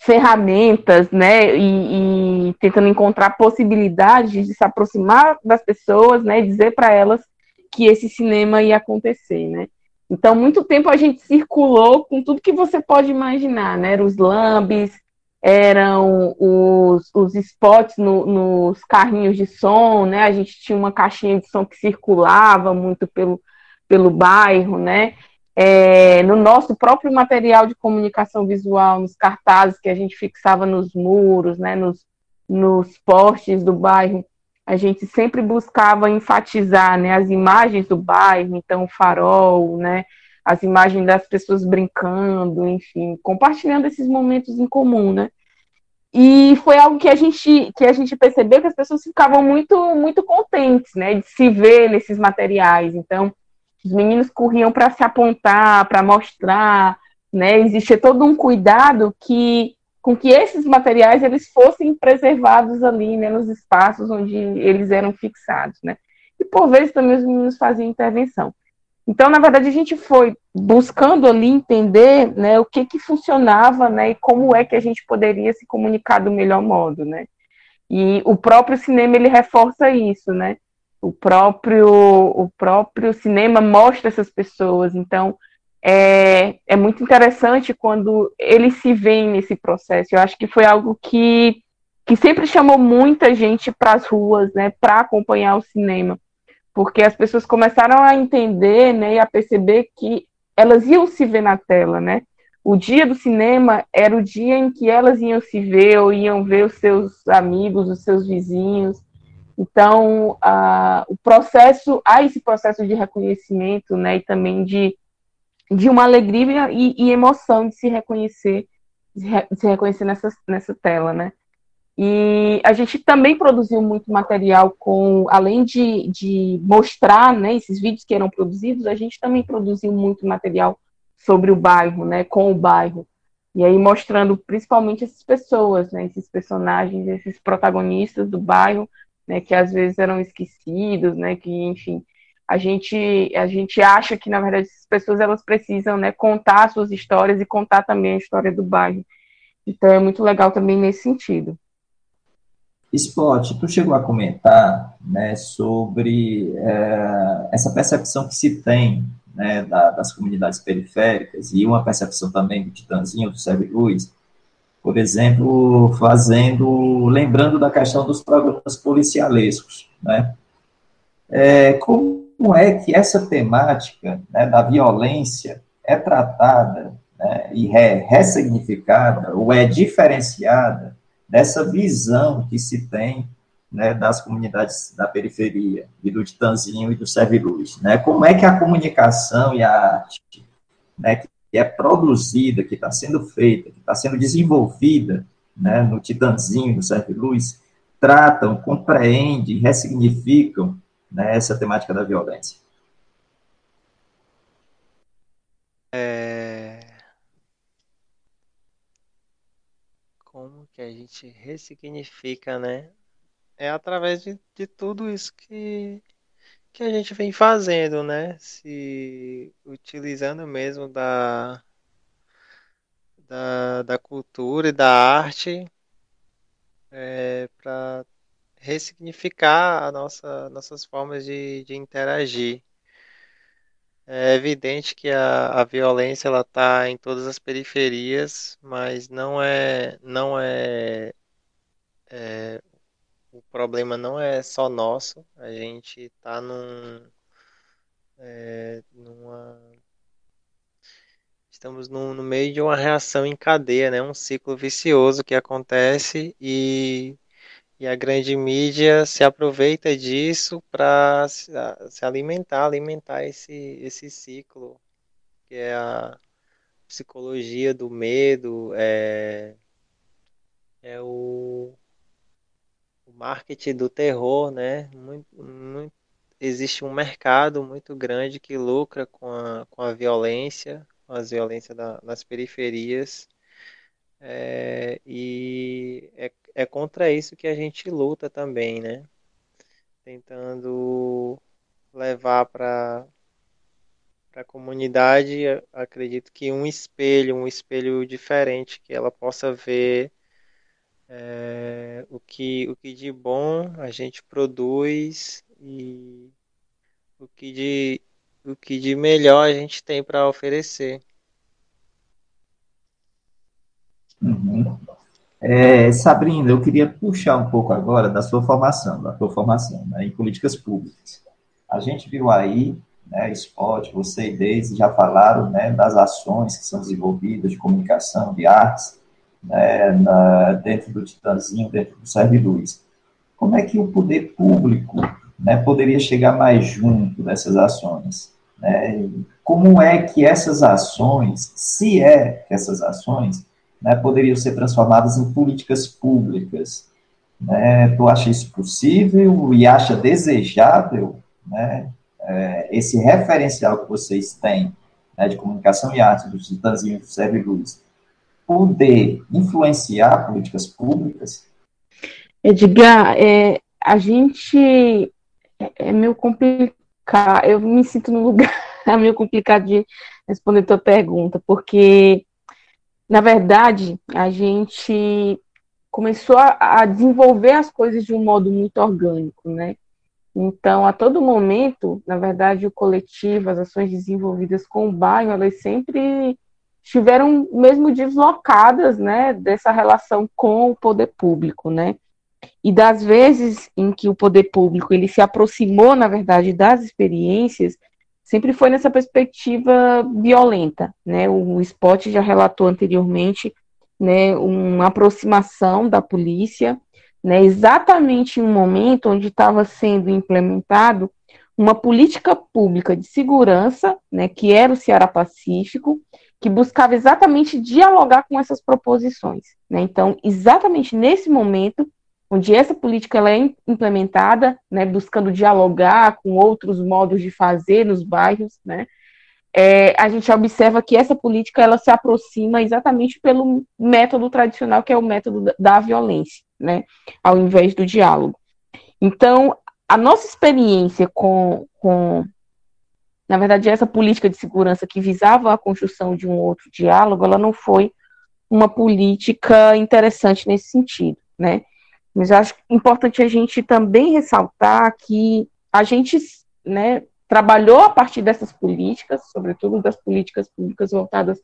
ferramentas, né, e, e, tentando encontrar possibilidades de se aproximar das pessoas, né, dizer para elas que esse cinema ia acontecer, né. Então, muito tempo a gente circulou com tudo que você pode imaginar, né, eram os lambes, eram os, os spots no, nos carrinhos de som, né, a gente tinha uma caixinha de som que circulava muito pelo, pelo bairro, né, é, no nosso próprio material de comunicação visual, nos cartazes que a gente fixava nos muros, né, nos, nos postes do bairro, a gente sempre buscava enfatizar né, as imagens do bairro, então o farol, né, as imagens das pessoas brincando, enfim, compartilhando esses momentos em comum, né? E foi algo que a gente que a gente percebeu que as pessoas ficavam muito muito contentes, né, de se ver nesses materiais. Então, os meninos corriam para se apontar, para mostrar, né? Existia todo um cuidado que com que esses materiais eles fossem preservados ali, né, nos espaços onde eles eram fixados, né? E por vezes também os meninos faziam intervenção. Então, na verdade, a gente foi buscando ali entender, né, o que que funcionava, né, e como é que a gente poderia se comunicar do melhor modo, né? E o próprio cinema ele reforça isso, né? O próprio o próprio cinema mostra essas pessoas então é, é muito interessante quando eles se veem nesse processo. Eu acho que foi algo que, que sempre chamou muita gente para as ruas, né, para acompanhar o cinema, porque as pessoas começaram a entender, né, e a perceber que elas iam se ver na tela, né? O dia do cinema era o dia em que elas iam se ver ou iam ver os seus amigos, os seus vizinhos. Então, a, o processo, há esse processo de reconhecimento, né, e também de de uma alegria e, e emoção de se reconhecer, de, se reconhecer nessa, nessa tela, né? E a gente também produziu muito material com, além de, de mostrar né, esses vídeos que eram produzidos, a gente também produziu muito material sobre o bairro, né, com o bairro. E aí mostrando principalmente essas pessoas, né, esses personagens, esses protagonistas do bairro, né, que às vezes eram esquecidos, né, que enfim, a gente, a gente acha que, na verdade, essas pessoas elas precisam né, contar suas histórias e contar também a história do bairro. Então é muito legal também nesse sentido. Spot, tu chegou a comentar né, sobre é, essa percepção que se tem né, da, das comunidades periféricas e uma percepção também do Titanzinho, do Serve Luz, por exemplo, fazendo, lembrando da questão dos programas policialescos, né? É, como é que essa temática né, da violência é tratada né, e é ressignificada ou é diferenciada dessa visão que se tem né, das comunidades da periferia, e do Titanzinho e do Serviluz. Né? Como é que a comunicação e a arte né, que é produzida, que está sendo feita, que está sendo desenvolvida né, no Titanzinho, no Serviluz, tratam, compreendem, ressignificam né, essa temática da violência. É... Como que a gente ressignifica, né? É através de, de tudo isso que, que a gente vem fazendo, né? Se utilizando mesmo da, da, da cultura e da arte é, para ressignificar a nossa, nossas formas de, de interagir. É evidente que a, a violência ela está em todas as periferias, mas não é, não é, é o problema não é só nosso. A gente está num, é, numa, estamos no, no meio de uma reação em cadeia, né? Um ciclo vicioso que acontece e e a grande mídia se aproveita disso para se, se alimentar, alimentar esse, esse ciclo, que é a psicologia do medo, é, é o, marketing do terror, né? Muito, muito, existe um mercado muito grande que lucra com a, com a violência, com as violências da, nas periferias. É, e é é contra isso que a gente luta também, né? Tentando levar para para a comunidade, acredito que um espelho, um espelho diferente, que ela possa ver é, o, que, o que de bom a gente produz e o que de, o que de melhor a gente tem para oferecer. Uhum. É, Sabrina, eu queria puxar um pouco agora da sua formação, da sua formação né, em políticas públicas. A gente viu aí, né, Spot, você e Deise já falaram né, das ações que são desenvolvidas de comunicação, de artes, né, na, dentro do Titanzinho, dentro do Serve Luz. Como é que o poder público né, poderia chegar mais junto dessas ações? Né? Como é que essas ações, se é que essas ações né, poderiam ser transformadas em políticas públicas. Né? Tu acha isso possível e acha desejável né, é, esse referencial que vocês têm né, de comunicação e arte do Titanzinho do Serve Luz poder influenciar políticas públicas? Edgar, é, a gente é, é meio complicado, eu me sinto no lugar é meio complicado de responder tua pergunta, porque na verdade, a gente começou a, a, desenvolver as coisas de um modo muito orgânico, né? Então, a todo momento, na verdade, o coletivo, as ações desenvolvidas com o bairro, elas sempre estiveram mesmo deslocadas, né, dessa relação com o poder público, né? E das vezes em que o poder público ele se aproximou, na verdade, das experiências, sempre foi nessa perspectiva violenta, né? O Spot já relatou anteriormente, né, uma aproximação da polícia, né, exatamente em um momento onde estava sendo implementado uma política pública de segurança, né, que era o Ceará Pacífico, que buscava exatamente dialogar com essas proposições. Né? Então, exatamente nesse momento, onde essa política ela é implementada, né, buscando dialogar com outros modos de fazer nos bairros, né, é, a gente observa que essa política ela se aproxima exatamente pelo método tradicional, que é o método da violência, né, ao invés do diálogo. Então, a nossa experiência com, com na verdade, essa política de segurança que visava a construção de um outro diálogo, ela não foi uma política interessante nesse sentido, né? Mas acho importante a gente também ressaltar que a gente, né, trabalhou a partir dessas políticas, sobretudo das políticas públicas voltadas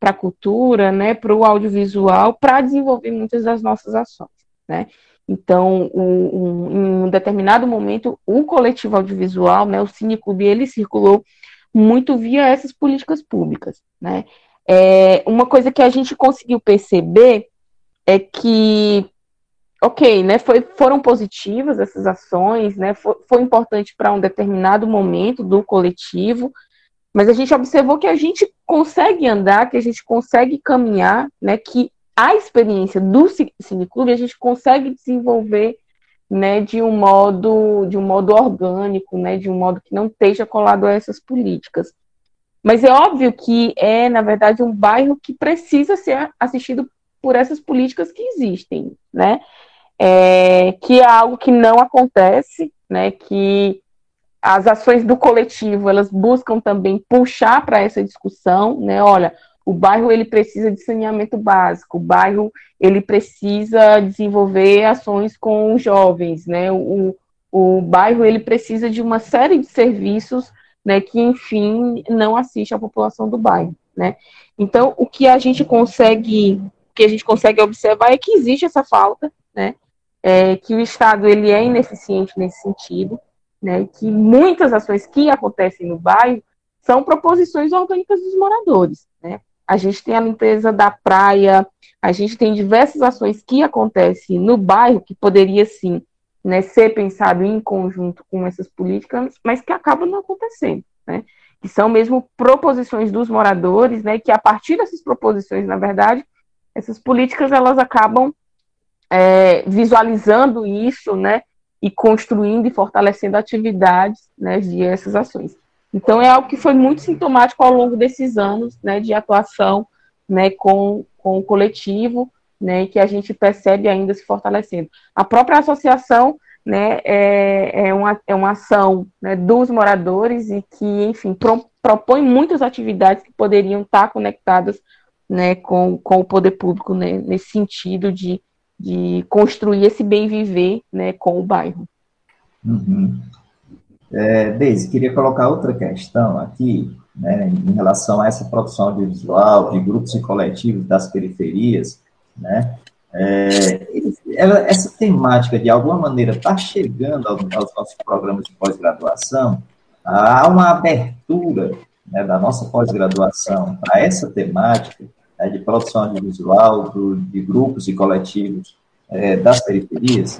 para a cultura, né, para o audiovisual, para desenvolver muitas das nossas ações, né? Então, um, em um determinado momento, o coletivo audiovisual, né, o Cineclube, ele circulou muito via essas políticas públicas, né? É, uma coisa que a gente conseguiu perceber é que, ok, né, foi, foram positivas essas ações, né, foi, foi importante para um determinado momento do coletivo, mas a gente observou que a gente consegue andar, que a gente consegue caminhar, né, que a experiência do Cineclube a gente consegue desenvolver né, de um modo de um modo orgânico, né, de um modo que não esteja colado a essas políticas. Mas é óbvio que é, na verdade, um bairro que precisa ser assistido por essas políticas que existem, né? É, que é algo que não acontece, né? Que as ações do coletivo elas buscam também puxar para essa discussão, né? Olha, o bairro ele precisa de saneamento básico, o bairro ele precisa desenvolver ações com os jovens, né? O, o bairro ele precisa de uma série de serviços, né, que enfim não assiste à população do bairro, né? Então, o que a gente consegue, que a gente consegue observar é que existe essa falta, né? É, que o Estado ele é ineficiente nesse sentido, né? Que muitas ações que acontecem no bairro são proposições orgânicas dos moradores, né? A gente tem a limpeza da praia, a gente tem diversas ações que acontecem no bairro que poderia sim né, ser pensado em conjunto com essas políticas, mas que acabam não acontecendo, né? Que são mesmo proposições dos moradores, né? Que a partir dessas proposições, na verdade, essas políticas elas acabam é, visualizando isso, né? E construindo e fortalecendo atividades, né? Via essas ações. Então, é algo que foi muito sintomático ao longo desses anos né, de atuação né, com, com o coletivo, né, que a gente percebe ainda se fortalecendo. A própria associação né, é, é, uma, é uma ação né, dos moradores e que, enfim, pro, propõe muitas atividades que poderiam estar conectadas né, com, com o poder público né, nesse sentido de, de construir esse bem viver né, com o bairro. Uhum. É, Deise, queria colocar outra questão aqui, né, em relação a essa produção audiovisual de grupos e coletivos das periferias, né, é, essa temática, de alguma maneira, está chegando aos, aos, nossos programas de pós-graduação, há uma abertura né, da nossa pós-graduação para essa temática né, de produção audiovisual do, de grupos e coletivos é, das periferias?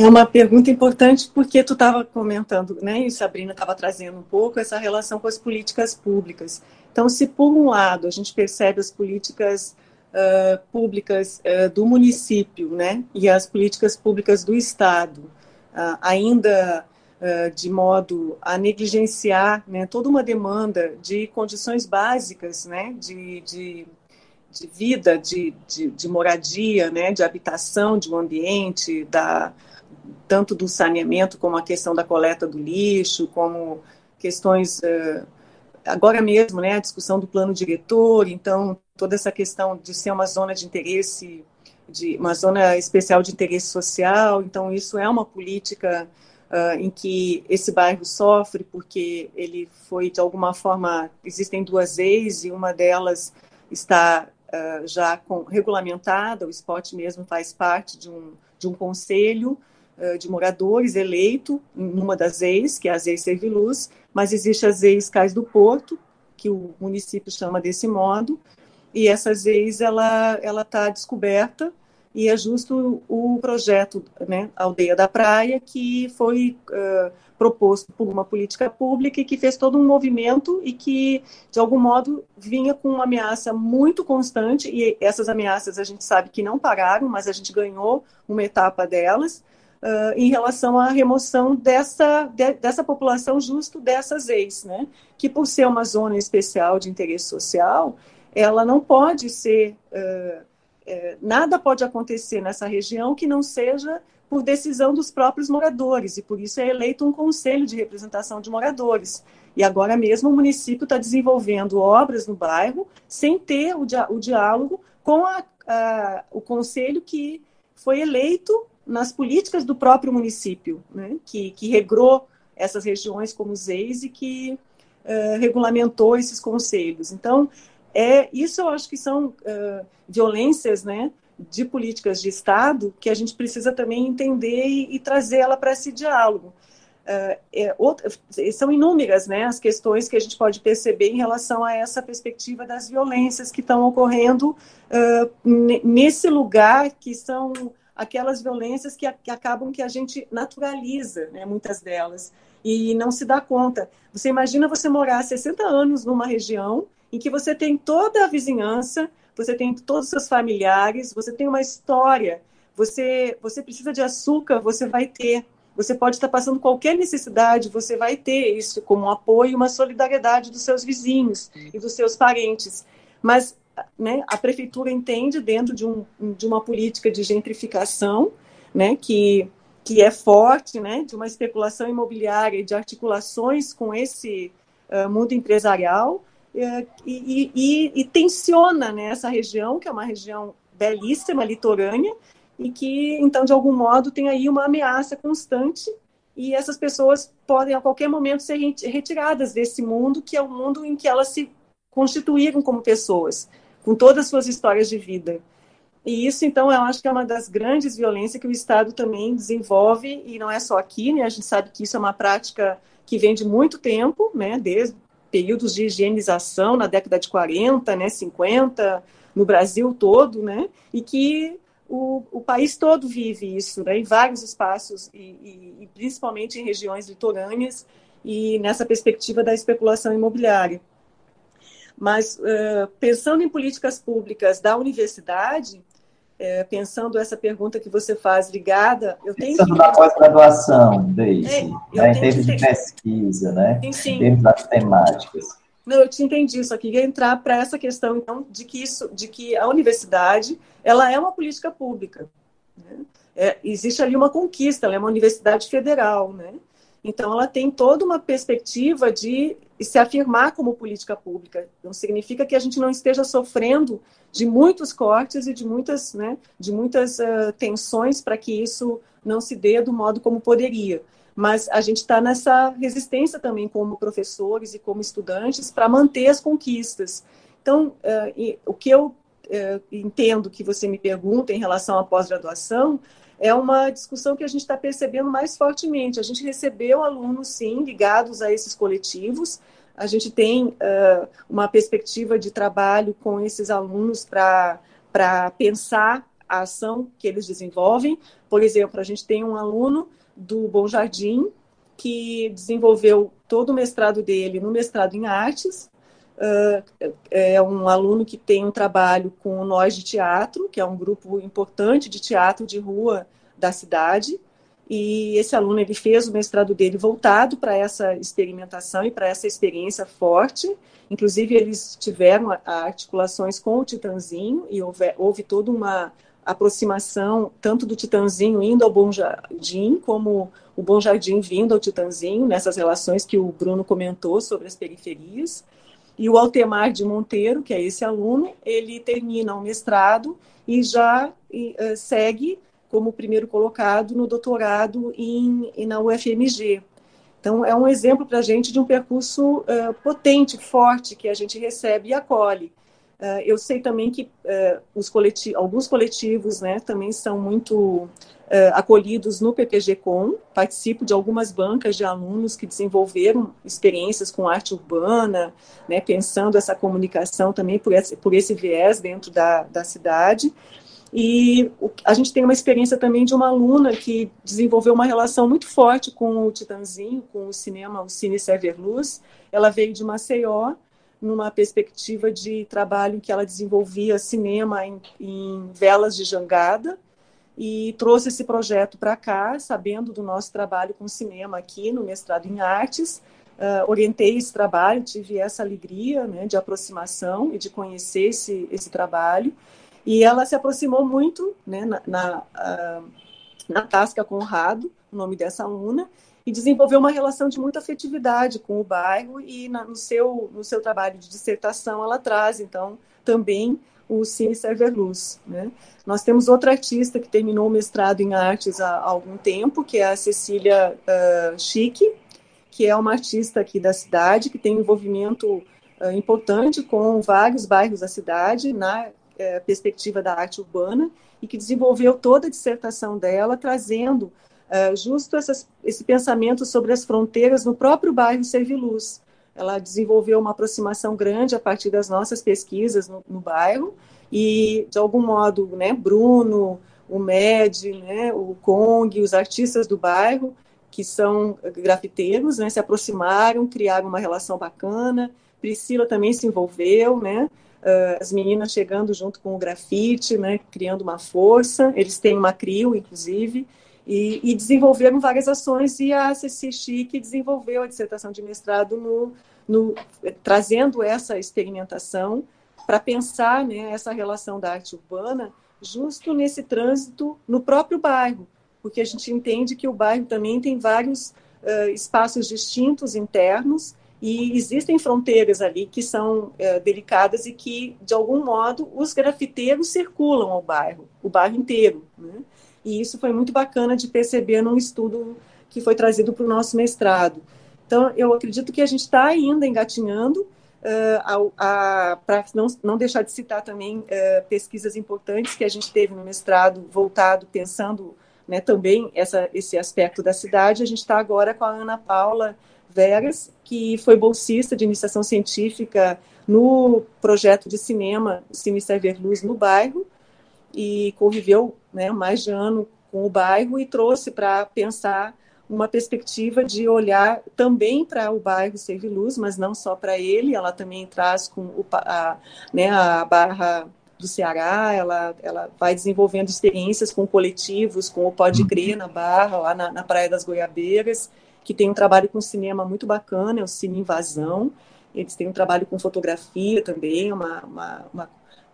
É uma pergunta importante porque tu estava comentando, né, e Sabrina estava trazendo um pouco essa relação com as políticas públicas. Então, se por um lado a gente percebe as políticas uh, públicas uh, do município, né, e as políticas públicas do estado, uh, ainda de modo a negligenciar, né, toda uma demanda de condições básicas, né, de, de de vida, de, de, de, moradia, né, de habitação de um ambiente, da, tanto do saneamento como a questão da coleta do lixo, como questões uh, agora mesmo, né, a discussão do plano diretor, então toda essa questão de ser uma zona de interesse, de uma zona especial de interesse social, então isso é uma política uh, em que esse bairro sofre porque ele foi, de alguma forma, existem duas ex e uma delas está uh, já com, regulamentada, o Spot mesmo faz parte de um, de um conselho de moradores eleito numa das ex, que é a ex Serviluz, mas existe as ex Cais do Porto, que o município chama desse modo, e essas ex ela ela está descoberta e é justo o projeto né, Aldeia da Praia, que foi uh, proposto por uma política pública e que fez todo um movimento e que, de algum modo, vinha com uma ameaça muito constante, e essas ameaças a gente sabe que não pararam, mas a gente ganhou uma etapa delas, uh, em relação à remoção dessa, de, dessa população justo dessas ex, né, que por ser uma zona especial de interesse social, ela não pode ser... Uh, é, nada pode acontecer nessa região que não seja por decisão dos próprios moradores, e por isso é eleito um conselho de representação de moradores. E agora mesmo o município está desenvolvendo obras no bairro sem ter o, o diálogo com a, a, o conselho que foi eleito nas políticas do próprio município, né? que, que regrou essas regiões como ZEIS e que uh, regulamentou esses conselhos. Então, é, isso eu acho que são uh, violências né, de políticas de Estado que a gente precisa também entender e, e trazer ela para esse diálogo. Uh, é, outra, são inúmeras né, as questões que a gente pode perceber em relação a essa perspectiva das violências que estão ocorrendo uh, nesse lugar, que são aquelas violências que, que, acabam que a gente naturaliza, né, muitas delas, e não se dá conta. Você imagina você morar 60 anos numa região em que você tem toda a vizinhança, você tem todos os seus familiares, você tem uma história, você, você precisa de açúcar, você vai ter. Você pode estar passando qualquer necessidade, você vai ter isso como um apoio, uma solidariedade dos seus vizinhos e dos seus parentes. Mas né, a prefeitura entende, dentro de, um, de uma política de gentrificação, né, que, que é forte, né, de uma especulação imobiliária e de articulações com esse uh, mundo empresarial, é, e, e, e, tensiona né, essa região, que é uma região belíssima, litorânea, e que, então, de algum modo, tem aí uma ameaça constante, e essas pessoas podem, a qualquer momento, ser retiradas desse mundo, que é o mundo em que elas se constituíram como pessoas, com todas as suas histórias de vida. E isso, então, eu acho que é uma das grandes violências que o Estado também desenvolve, e não é só aqui, né? A gente sabe que isso é uma prática que vem de muito tempo, né? Desde períodos de higienização na década de 40, né, 50, no Brasil todo, né, e que o, o país todo vive isso, né, em vários espaços, e, e, e principalmente em regiões litorâneas, e nessa perspectiva da especulação imobiliária. Mas, uh, pensando em políticas públicas da universidade, é, pensando essa pergunta que você faz ligada, eu tenho pensando que... na pós-graduação, Deise, é, né, em termos de pesquisa, né, sim, sim. em termos das temáticas. Não, eu te entendi, só queria entrar para essa questão, então, de que isso, de que a universidade, ela é uma política pública. Né? É, existe ali uma conquista, ela é uma universidade federal, né? Então, ela tem toda uma perspectiva de se afirmar como política pública. Não significa que a gente não esteja sofrendo de muitos cortes e de muitas, né, de muitas uh, tensões para que isso não se dê do modo como poderia. Mas a gente está nessa resistência também como professores e como estudantes para manter as conquistas. Então, uh, e, o que eu uh, entendo que você me pergunta em relação à pós-graduação é uma discussão que a gente está percebendo mais fortemente. A gente recebeu alunos, sim, ligados a esses coletivos. A gente tem uh, uma perspectiva de trabalho com esses alunos para pensar a ação que eles desenvolvem. Por exemplo, a gente tem um aluno do Bom Jardim que desenvolveu todo o mestrado dele no mestrado em artes. Uh, é um aluno que tem um trabalho com Nós de Teatro, que é um grupo importante de teatro de rua da cidade. E esse aluno ele fez o mestrado dele voltado para essa experimentação e para essa experiência forte. Inclusive, eles tiveram articulações com o Titanzinho e houve, houve toda uma aproximação, tanto do Titanzinho indo ao Bom Jardim, como o Bom Jardim vindo ao Titanzinho, nessas relações que o Bruno comentou sobre as periferias. E o Altemar de Monteiro, que é esse aluno, ele termina o mestrado e já e, uh, segue como primeiro colocado no doutorado em na UFMG. Então, é um exemplo para a gente de um percurso uh, potente, forte, que a gente recebe e acolhe. Uh, eu sei também que uh, coleti alguns coletivos né, também são muito acolhidos no PPG-Com, participo de algumas bancas de alunos que desenvolveram experiências com arte urbana, né, pensando essa comunicação também por esse, por esse viés dentro da, da cidade. E a gente tem uma experiência também de uma aluna que desenvolveu uma relação muito forte com o Titanzinho, com o cinema, o Cine Server Luz. Ela veio de Maceió, numa perspectiva de trabalho em que ela desenvolvia cinema em, em velas de jangada, e trouxe esse projeto para cá, sabendo do nosso trabalho com cinema aqui no mestrado em artes. Uh, orientei esse trabalho, tive essa alegria né, de aproximação e de conhecer esse, esse trabalho. E ela se aproximou muito né, na, na, uh, na Tasca Conrado, o nome dessa aluna, e desenvolveu uma relação de muita afetividade com o bairro e na, no, seu, no seu trabalho de dissertação ela traz, então, também o Cine Server Luz. Né? Nós temos outra artista que terminou o mestrado em artes há, há algum tempo, que é a Cecília uh, Chique, que é uma artista aqui da cidade, que tem envolvimento uh, importante com vários bairros da cidade, na é, perspectiva da arte urbana e que desenvolveu toda a dissertação dela, trazendo é, justo essas, esse pensamento sobre as fronteiras no próprio bairro Serviluz. Ela desenvolveu uma aproximação grande a partir das nossas pesquisas no, no bairro e, de algum modo, né, Bruno, o Med, né, o Kong, os artistas do bairro, que são grafiteiros, né, se aproximaram, criaram uma relação bacana. Priscila também se envolveu, né, uh, as meninas chegando junto com o grafite, né, criando uma força. Eles têm uma CRIO, inclusive, e, e desenvolveram várias ações. E a Ceci Chique desenvolveu a dissertação de mestrado no, no trazendo essa experimentação para pensar né, essa relação da arte urbana justo nesse trânsito no próprio bairro, porque a gente entende que o bairro também tem vários uh, espaços distintos internos e existem fronteiras ali que são é, delicadas e que, de algum modo, os grafiteiros circulam ao bairro, o bairro inteiro. Né? E isso foi muito bacana de perceber num estudo que foi trazido para o nosso mestrado. Então, eu acredito que a gente está ainda engatinhando, uh, para não, não deixar de citar também uh, pesquisas importantes que a gente teve no mestrado, voltado, pensando né, também essa, esse aspecto da cidade. A gente está agora com a Ana Paula Vegas, que foi bolsista de iniciação científica no projeto de cinema Cine Server Luz no bairro e conviveu né, mais de ano com o bairro e trouxe para pensar uma perspectiva de olhar também para o bairro Serve Luz, mas não só para ele, ela também traz com o, a, né, a Barra do Ceará, ela, ela vai desenvolvendo experiências com coletivos, com o Pode Crer na Barra, lá na, na Praia das Goiabeiras, que tem um trabalho com cinema muito bacana, é o Cine Invasão. Eles têm um trabalho com fotografia também, uma, uma, uma,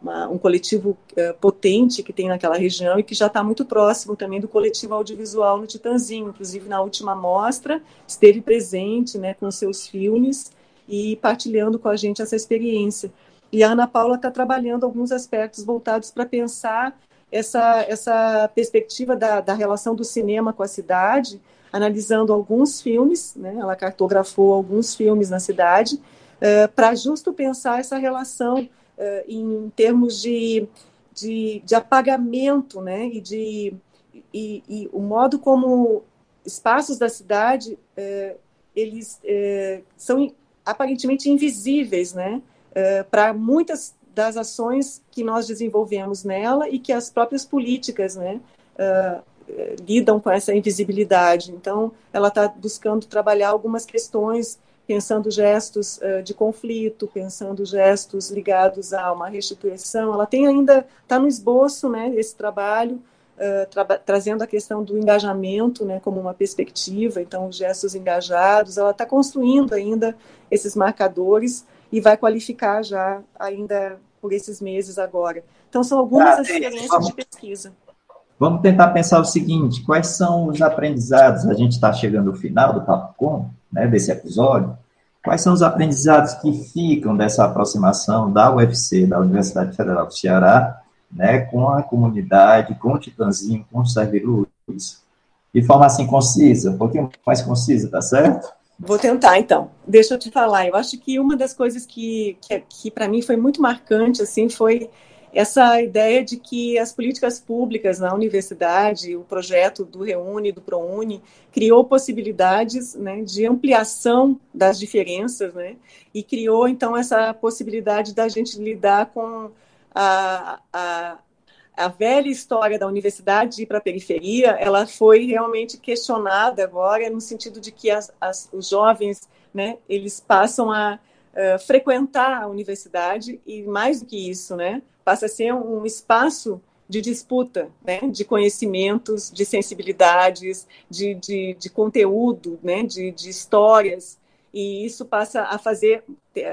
uma um coletivo é, potente que tem naquela região e que já está muito próximo também do coletivo audiovisual no Titanzinho. Inclusive, na última mostra, esteve presente né, com seus filmes e partilhando com a gente essa experiência. E a Ana Paula está trabalhando alguns aspectos voltados para pensar essa, essa perspectiva da, da relação do cinema com a cidade, analisando alguns filmes, né, ela cartografou alguns filmes na cidade, uh, para justo pensar essa relação em termos de, de, de, apagamento, né, e, de, e, e, o modo como espaços da cidade, uh, eles são aparentemente invisíveis, né, para muitas das ações que nós desenvolvemos nela e que as próprias políticas, né, lidam com essa invisibilidade. Então, ela está buscando trabalhar algumas questões, pensando gestos uh, de conflito, pensando gestos ligados a uma restituição. Ela tem ainda, está no esboço, né, esse trabalho, uh, tra trazendo a questão do engajamento, né, como uma perspectiva, então, gestos engajados. Ela está construindo ainda esses marcadores e vai qualificar já ainda por esses meses agora. Então, são algumas ah, experiências de pesquisa. Vamos tentar pensar o seguinte: quais são os aprendizados? A gente está chegando ao final do Papo Com, né, desse episódio. Quais são os aprendizados que ficam dessa aproximação da UFC, da Universidade Federal do Ceará, né, com a comunidade, com o Titanzinho, com o Serviluz, de forma assim concisa, um pouquinho mais concisa, tá certo? Vou tentar, então. Deixa eu te falar. Eu acho que uma das coisas que, que, que para mim foi muito marcante, assim, foi essa ideia de que as políticas públicas na universidade, o projeto do Reúne, do ProUni, criou possibilidades né, de ampliação das diferenças, né, e criou, então, essa possibilidade da gente lidar com a, a, a velha história da universidade ir para a periferia, ela foi realmente questionada agora, no sentido de que as, as, os jovens, né, eles passam a uh, frequentar a universidade e, mais do que isso, né, passa a ser um espaço de disputa, né, de conhecimentos, de sensibilidades, de, de, de conteúdo, né, de, de histórias, e isso passa a fazer,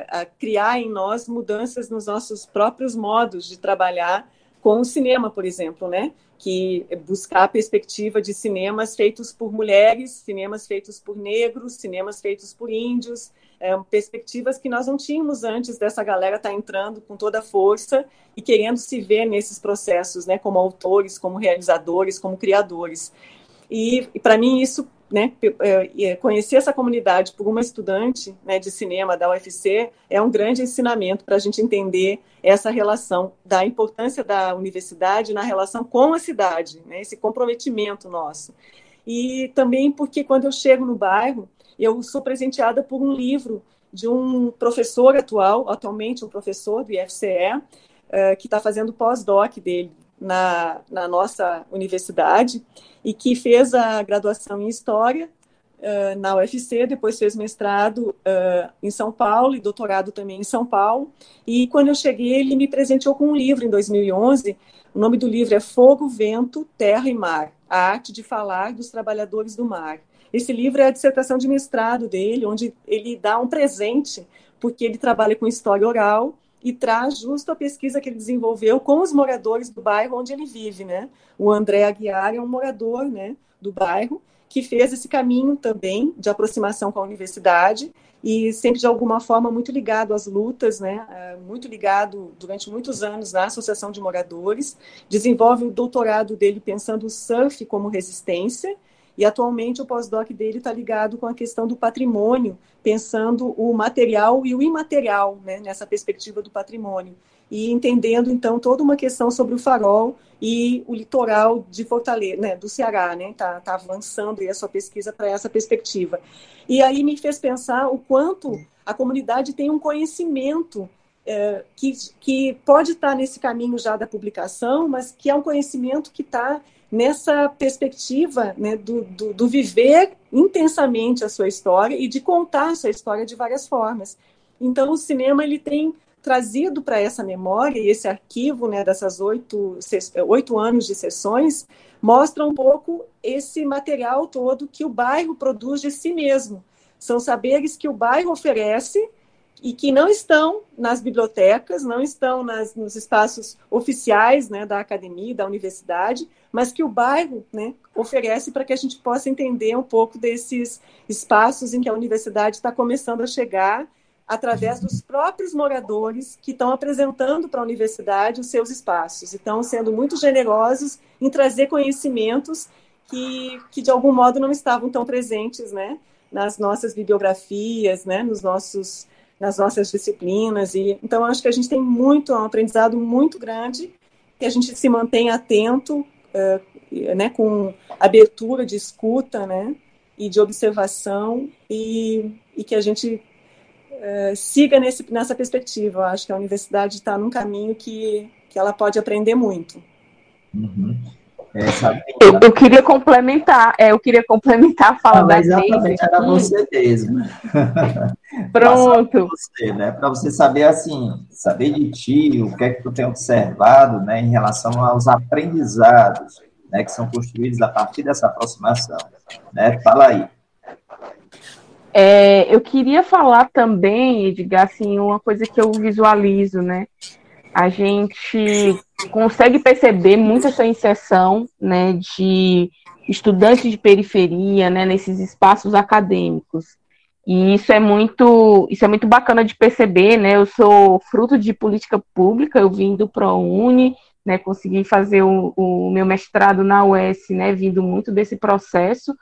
a criar em nós mudanças nos nossos próprios modos de trabalhar com o cinema, por exemplo, né? Que é buscar a perspectiva de cinemas feitos por mulheres, cinemas feitos por negros, cinemas feitos por índios, é, perspectivas que nós não tínhamos antes dessa galera estar tá entrando com toda a força e querendo se ver nesses processos, né? Como autores, como realizadores, como criadores. E, e para mim isso né, é, é, conhecer essa comunidade por uma estudante né, de cinema da UFC é um grande ensinamento para a gente entender essa relação da importância da universidade na relação com a cidade, né, esse comprometimento nosso. E também porque quando eu chego no bairro, eu sou presenteada por um livro de um professor atual, atualmente um professor do IFCE, uh, que está fazendo pós-doc dele na, na nossa universidade e que fez a graduação em História uh, na UFC, depois fez mestrado uh, em São Paulo e doutorado também em São Paulo. E quando eu cheguei, ele me presenteou com um livro em 2011. O nome do livro é Fogo, Vento, Terra e Mar: A Arte de Falar dos Trabalhadores do Mar. Esse livro é a dissertação de mestrado dele, onde ele dá um presente, porque ele trabalha com história oral e traz justo a pesquisa que ele desenvolveu com os moradores do bairro onde ele vive, né? O André Aguiar é um morador, né, do bairro que fez esse caminho também de aproximação com a universidade e sempre de alguma forma muito ligado às lutas, né? É, muito ligado durante muitos anos na Associação de Moradores, desenvolve o doutorado dele pensando o surf como resistência e atualmente o pós-doc dele está ligado com a questão do patrimônio, pensando o material e o imaterial, né, nessa perspectiva do patrimônio. E entendendo, então, toda uma questão sobre o farol e o litoral de Fortaleza, né, do Ceará, né, tá, tá avançando aí a sua pesquisa para essa perspectiva. E aí me fez pensar o quanto a comunidade tem um conhecimento é, que, que pode estar tá nesse caminho já da publicação, mas que é um conhecimento que está nessa perspectiva né, do, do, do, viver intensamente a sua história e de contar a sua história de várias formas. Então, o cinema ele tem trazido para essa memória e esse arquivo né, dessas oito, oito anos de sessões mostra um pouco esse material todo que o bairro produz de si mesmo. São saberes que o bairro oferece e que não estão nas bibliotecas, não estão nas, nos espaços oficiais né, da academia, da universidade, mas que o bairro né, oferece para que a gente possa entender um pouco desses espaços em que a universidade está começando a chegar através dos próprios moradores que estão apresentando para a universidade os seus espaços e estão sendo muito generosos em trazer conhecimentos que, que de algum modo não estavam tão presentes né, nas nossas bibliografias, né, nos nossos nas nossas disciplinas. E então acho que a gente tem muito um aprendizado muito grande que a gente se mantém atento, uh, né, com abertura de escuta, né, e de observação e, e que a gente uh, siga nesse, nessa perspectiva. Eu acho que a universidade está num caminho que, que ela pode aprender muito. Uhum. É, eu, eu, queria complementar, é, eu queria complementar a fala ah, da Exatamente, era você mesmo. Pronto. Você, né? Para você saber assim, saber de ti, o que é que tu tem observado, né, em relação aos aprendizados, né, que são construídos a partir dessa aproximação, né? Fala aí. É, eu queria falar também, Edgar, assim, uma coisa que eu visualizo, né? A gente consegue perceber muito essa inserção né, de estudantes de periferia né, nesses espaços acadêmicos. E isso é muito, isso é muito bacana de perceber, né? Eu sou fruto de política pública, eu vim do ProUni, né, consegui fazer o, o meu mestrado na UES, né, vindo muito desse processo,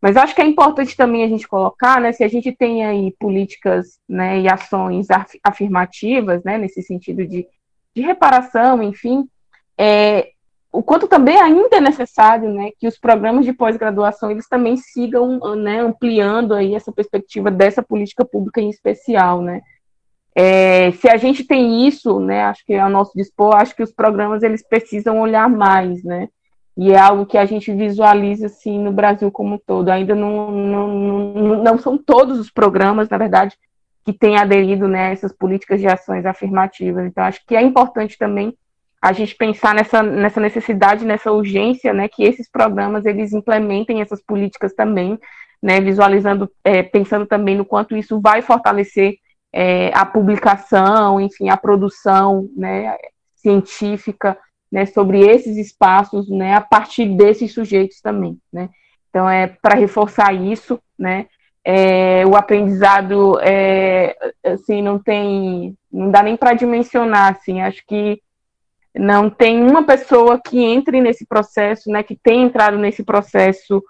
mas acho que é importante também a gente colocar, né, se a gente tem aí políticas, né, e ações afirmativas, né, nesse sentido de, de reparação, enfim, é, o quanto também ainda é necessário, né, que os programas de pós-graduação eles também sigam, né, ampliando aí essa perspectiva dessa política pública em especial, né. É, se a gente tem isso, né, acho que é ao nosso dispor, acho que os programas eles precisam olhar mais, né, e é algo que a gente visualiza assim no Brasil como um todo. Ainda não, não, não, não são todos os programas, na verdade, que têm aderido né, a essas políticas de ações afirmativas. Então, acho que é importante também a gente pensar nessa, nessa necessidade, nessa urgência, né, que esses programas eles implementem essas políticas também, né, visualizando, é, pensando também no quanto isso vai fortalecer é, a publicação, enfim, a produção, né, científica, né, sobre esses espaços, né, a partir desses sujeitos também, né. Então é para reforçar isso, né, é, o aprendizado, é, assim, não tem, não dá nem para dimensionar, assim, acho que não tem uma pessoa que entre nesse processo, né, que tenha entrado nesse processo,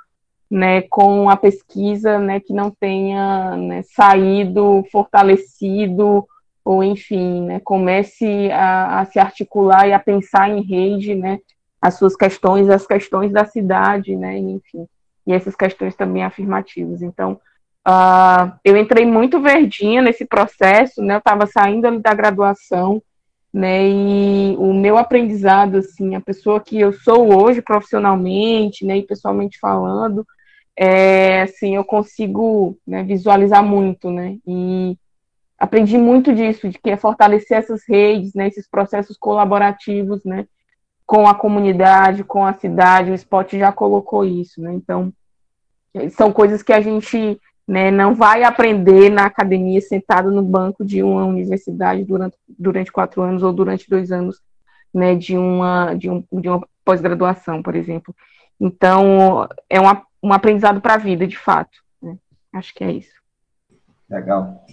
né, com a pesquisa, né, que não tenha né, saído fortalecido, ou enfim, né, comece a, a, se articular e a pensar em rede, né, as suas questões, as questões da cidade, né, enfim, e essas questões também afirmativas. Então, uh, eu entrei muito verdinha nesse processo, né, eu estava saindo da graduação, né, e o meu aprendizado, assim, a pessoa que eu sou hoje profissionalmente, né, e pessoalmente falando, é, assim, eu consigo né, visualizar muito, né, e aprendi muito disso, de que é fortalecer essas redes, né, esses processos colaborativos, né, com a comunidade, com a cidade, o Spot já colocou isso, né, então, são coisas que a gente né, não vai aprender na academia sentado no banco de uma universidade durante, durante quatro anos ou durante dois anos, né, de uma, de um, de uma pós-graduação, por exemplo. Então, é uma, um aprendizado para a vida, de fato. Né? Acho que é isso. Legal.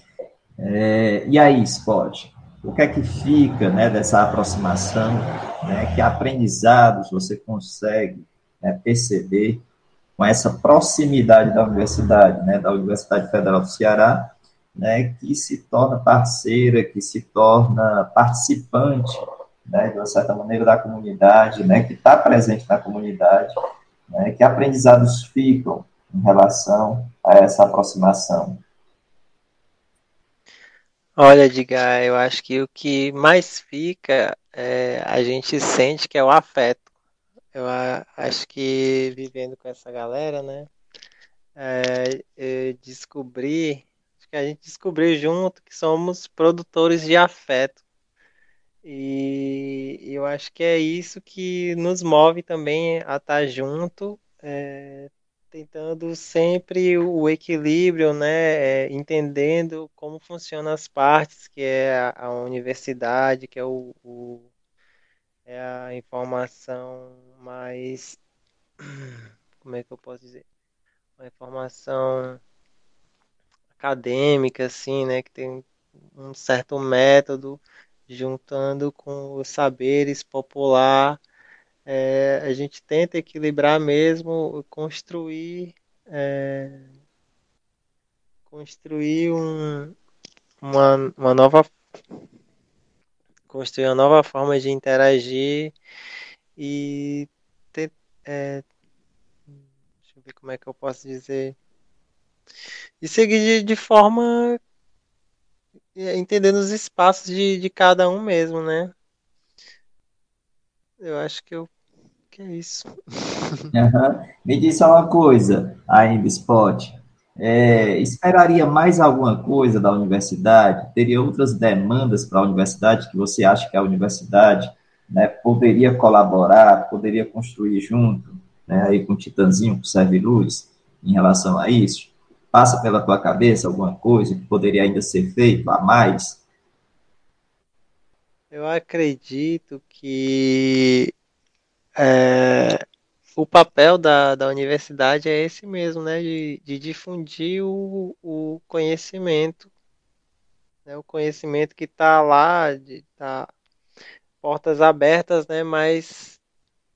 É, e aí, Spot, o que é que fica né, dessa aproximação? Né, que aprendizados você consegue né, perceber com essa proximidade da universidade, né, da Universidade Federal do Ceará, né, que se torna parceira, que se torna participante, né, de uma certa maneira, da comunidade, né, que está presente na comunidade, né, que aprendizados ficam em relação a essa aproximação? Olha, Edgar, eu acho que o que mais fica, é, a gente sente que é o afeto. Eu acho que vivendo com essa galera, né, é, descobri, acho que a gente descobriu junto que somos produtores de afeto. E eu acho que é isso que nos move também a estar junto, é, tentando sempre o equilíbrio, né, é, entendendo como funcionam as partes, que é a, a universidade, que é o, o, é a informação mais, como é que eu posso dizer, uma informação acadêmica, assim, né, que tem um certo método, juntando com os saberes popular. É, a gente tenta equilibrar mesmo, construir, é, construir um, uma, uma nova construir uma nova forma de interagir e ter, é, deixa eu ver como é que eu posso dizer e seguir de, de forma é, entendendo os espaços de, de cada um mesmo, né? Eu acho que eu que é isso. Uhum. Me disse uma coisa, ainda, Spot. É, esperaria mais alguma coisa da universidade? Teria outras demandas para a universidade que você acha que a universidade né, poderia colaborar, poderia construir junto, né, aí com o Titanzinho, com o Serve Luz, em relação a isso? Passa pela tua cabeça alguma coisa que poderia ainda ser feito a mais? Eu acredito que é, o papel da, da universidade é esse mesmo, né? De, de difundir o, o conhecimento, né? o conhecimento que está lá, de, tá, portas abertas, né? Mas,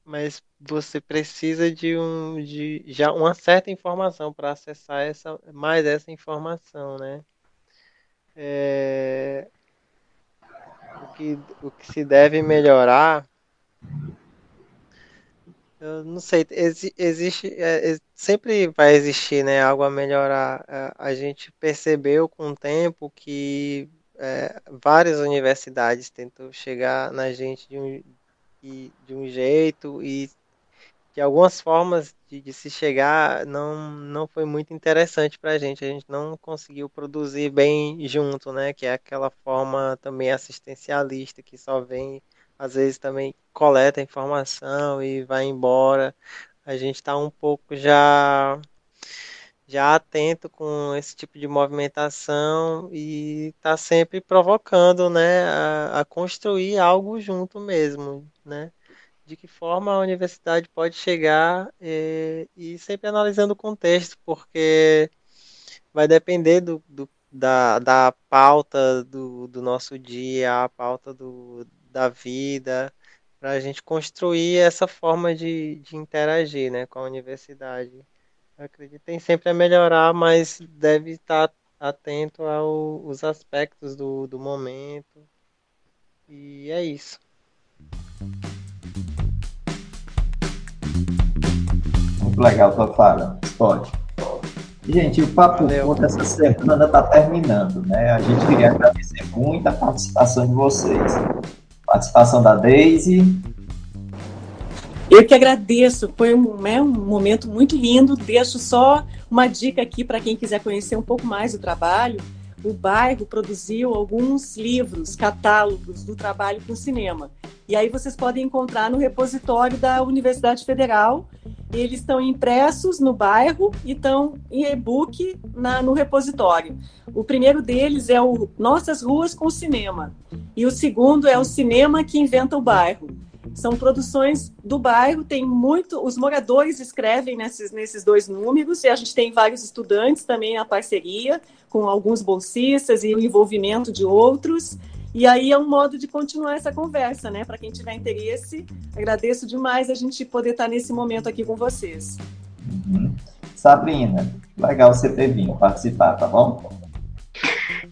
mas você precisa de, um, de já uma certa informação para acessar essa, mais essa informação, né? É, o, que, o que se deve melhorar eu não sei, existe, é, sempre vai existir, né, algo a melhorar. É, a gente percebeu com o tempo que é, várias universidades tentam chegar na gente de um, de um jeito e de algumas formas de, de, se chegar não, não foi muito interessante para a gente. A gente não conseguiu produzir bem junto, né? Que é aquela forma também assistencialista que só vem, às vezes também coleta informação e vai embora. A gente está um pouco já já atento com esse tipo de movimentação e está sempre provocando, né, a, a, construir algo junto mesmo, né? De que forma a universidade pode chegar e, eh, e sempre analisando o contexto, porque vai depender do, do da, da pauta do, do nosso dia, a pauta do, da vida, para a gente construir essa forma de, de interagir né, com a universidade. Eu acredito tem sempre a melhorar, mas deve estar atento aos aspectos do, do momento. E é isso. Muito legal tua fala, Pode. Gente, o Papo Conta essa semana está terminando, né? A gente queria agradecer muito a participação de vocês. Participação da Daisy, eu que agradeço, foi um, é, um momento muito lindo. Deixo só uma dica aqui para quem quiser conhecer um pouco mais do trabalho. O bairro produziu alguns livros, catálogos do trabalho com cinema. E aí vocês podem encontrar no repositório da Universidade Federal. Eles estão impressos no bairro e estão em e-book no repositório. O primeiro deles é o Nossas Ruas com Cinema. E o segundo é o Cinema que Inventa o Bairro. São produções do bairro, tem muito. Os moradores escrevem nesses, nesses dois números, e a gente tem vários estudantes também na parceria, com alguns bolsistas e o envolvimento de outros. E aí é um modo de continuar essa conversa, né? Para quem tiver interesse, agradeço demais a gente poder estar nesse momento aqui com vocês. Uhum. Sabrina, legal você ter vindo participar, tá bom?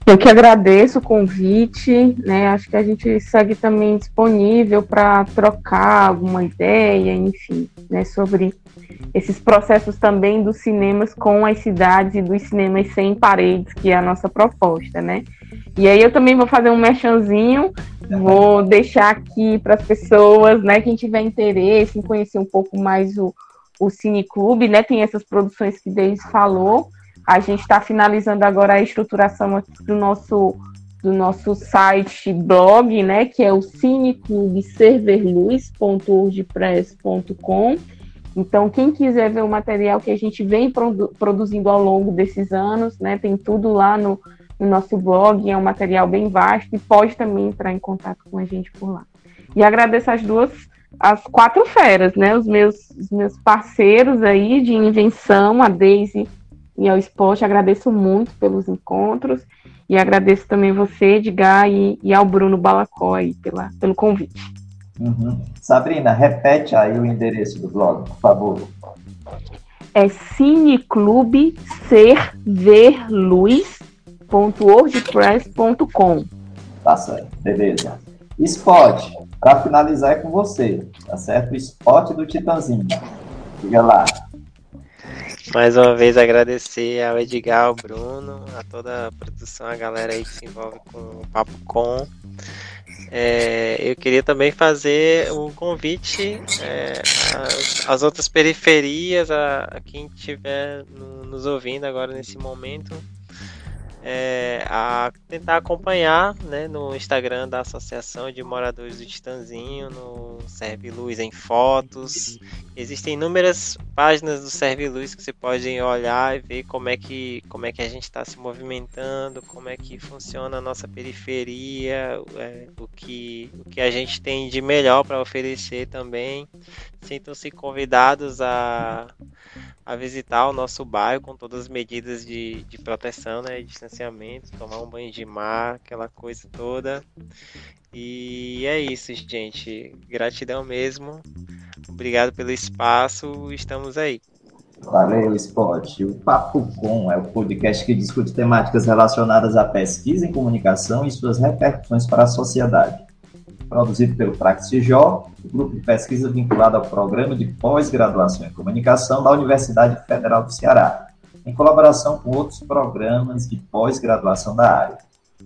Eu que agradeço o convite, né? Acho que a gente segue também disponível para trocar alguma ideia, enfim, né, sobre esses processos também dos cinemas com as cidades e dos cinemas sem paredes, que é a nossa proposta, né? E aí eu também vou fazer um merchanzinho, vou deixar aqui para as pessoas, né, quem tiver interesse em conhecer um pouco mais o, o Cine Clube, né? Tem essas produções que Deise falou. A gente está finalizando agora a estruturação do nosso do nosso site blog, né, que é o cineclubserverluz.wordpress.com. Então, quem quiser ver o material que a gente vem produ produzindo ao longo desses anos, né, tem tudo lá no, no nosso blog, é um material bem vasto e pode também entrar em contato com a gente por lá. E agradeço as duas, as quatro feras, né, os meus, os meus parceiros aí de invenção, a Daisy e ao esporte. Agradeço muito pelos encontros e agradeço também você, Edgar, e, e ao Bruno Balacó aí pela, pelo convite. Uhum. Sabrina, repete aí o endereço do blog, por favor. É cineclubserverluz.wordpress.com Tá certo, beleza. Spot, para finalizar é com você, tá certo? O spot do Titanzinho. Diga lá. Mais uma vez agradecer ao Edgar, ao Bruno, a toda a produção, a galera aí que se envolve com o Papo Com. É, eu queria também fazer um convite é, às, às, outras periferias, a, a quem estiver no, nos ouvindo agora nesse momento, é, a tentar acompanhar né, no Instagram da Associação de Moradores do Titanzinho, no Serve Luz em Fotos. Existem inúmeras páginas do Serve Luz que você pode olhar e ver como é que, como é que a gente está se movimentando, como é que funciona a nossa periferia, é, o, que, o que a gente tem de melhor para oferecer também. Sintam-se convidados a a visitar o nosso bairro com todas as medidas de, de proteção, né, distanciamento, tomar um banho de mar, aquela coisa toda. E é isso, gente. Gratidão mesmo. Obrigado pelo espaço. Estamos aí. Valeu, Spot. O Papo Com é o podcast que discute temáticas relacionadas à pesquisa em comunicação e suas repercussões para a sociedade. Produzido pelo PraxisJ, o grupo de pesquisa vinculado ao Programa de Pós-Graduação em Comunicação da Universidade Federal do Ceará, em colaboração com outros programas de pós-graduação da área.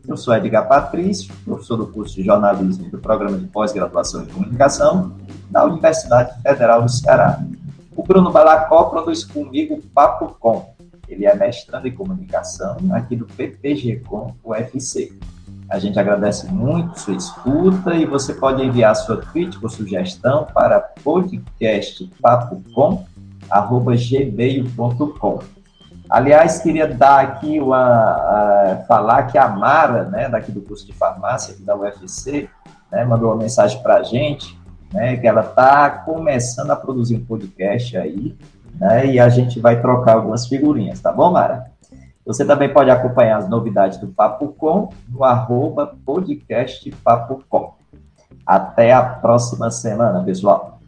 Eu sou Edgar Patrício, professor do curso de jornalismo do Programa de Pós-Graduação em Comunicação da Universidade Federal do Ceará. O Bruno Balacó produz comigo o Papo Com. Ele é mestrando em comunicação aqui do PPG Com UFC. A gente agradece muito sua escuta e você pode enviar sua crítica ou sugestão para podcastpapocom@gmail.com. Aliás, queria dar aqui uma uh, falar que a Mara, né, daqui do curso de farmácia aqui da UFC, né, mandou uma mensagem para a gente né, que ela está começando a produzir um podcast aí, né, e a gente vai trocar algumas figurinhas, tá bom, Mara? Você também pode acompanhar as novidades do Papo Com no arroba podcast Papo Com. Até a próxima semana, pessoal.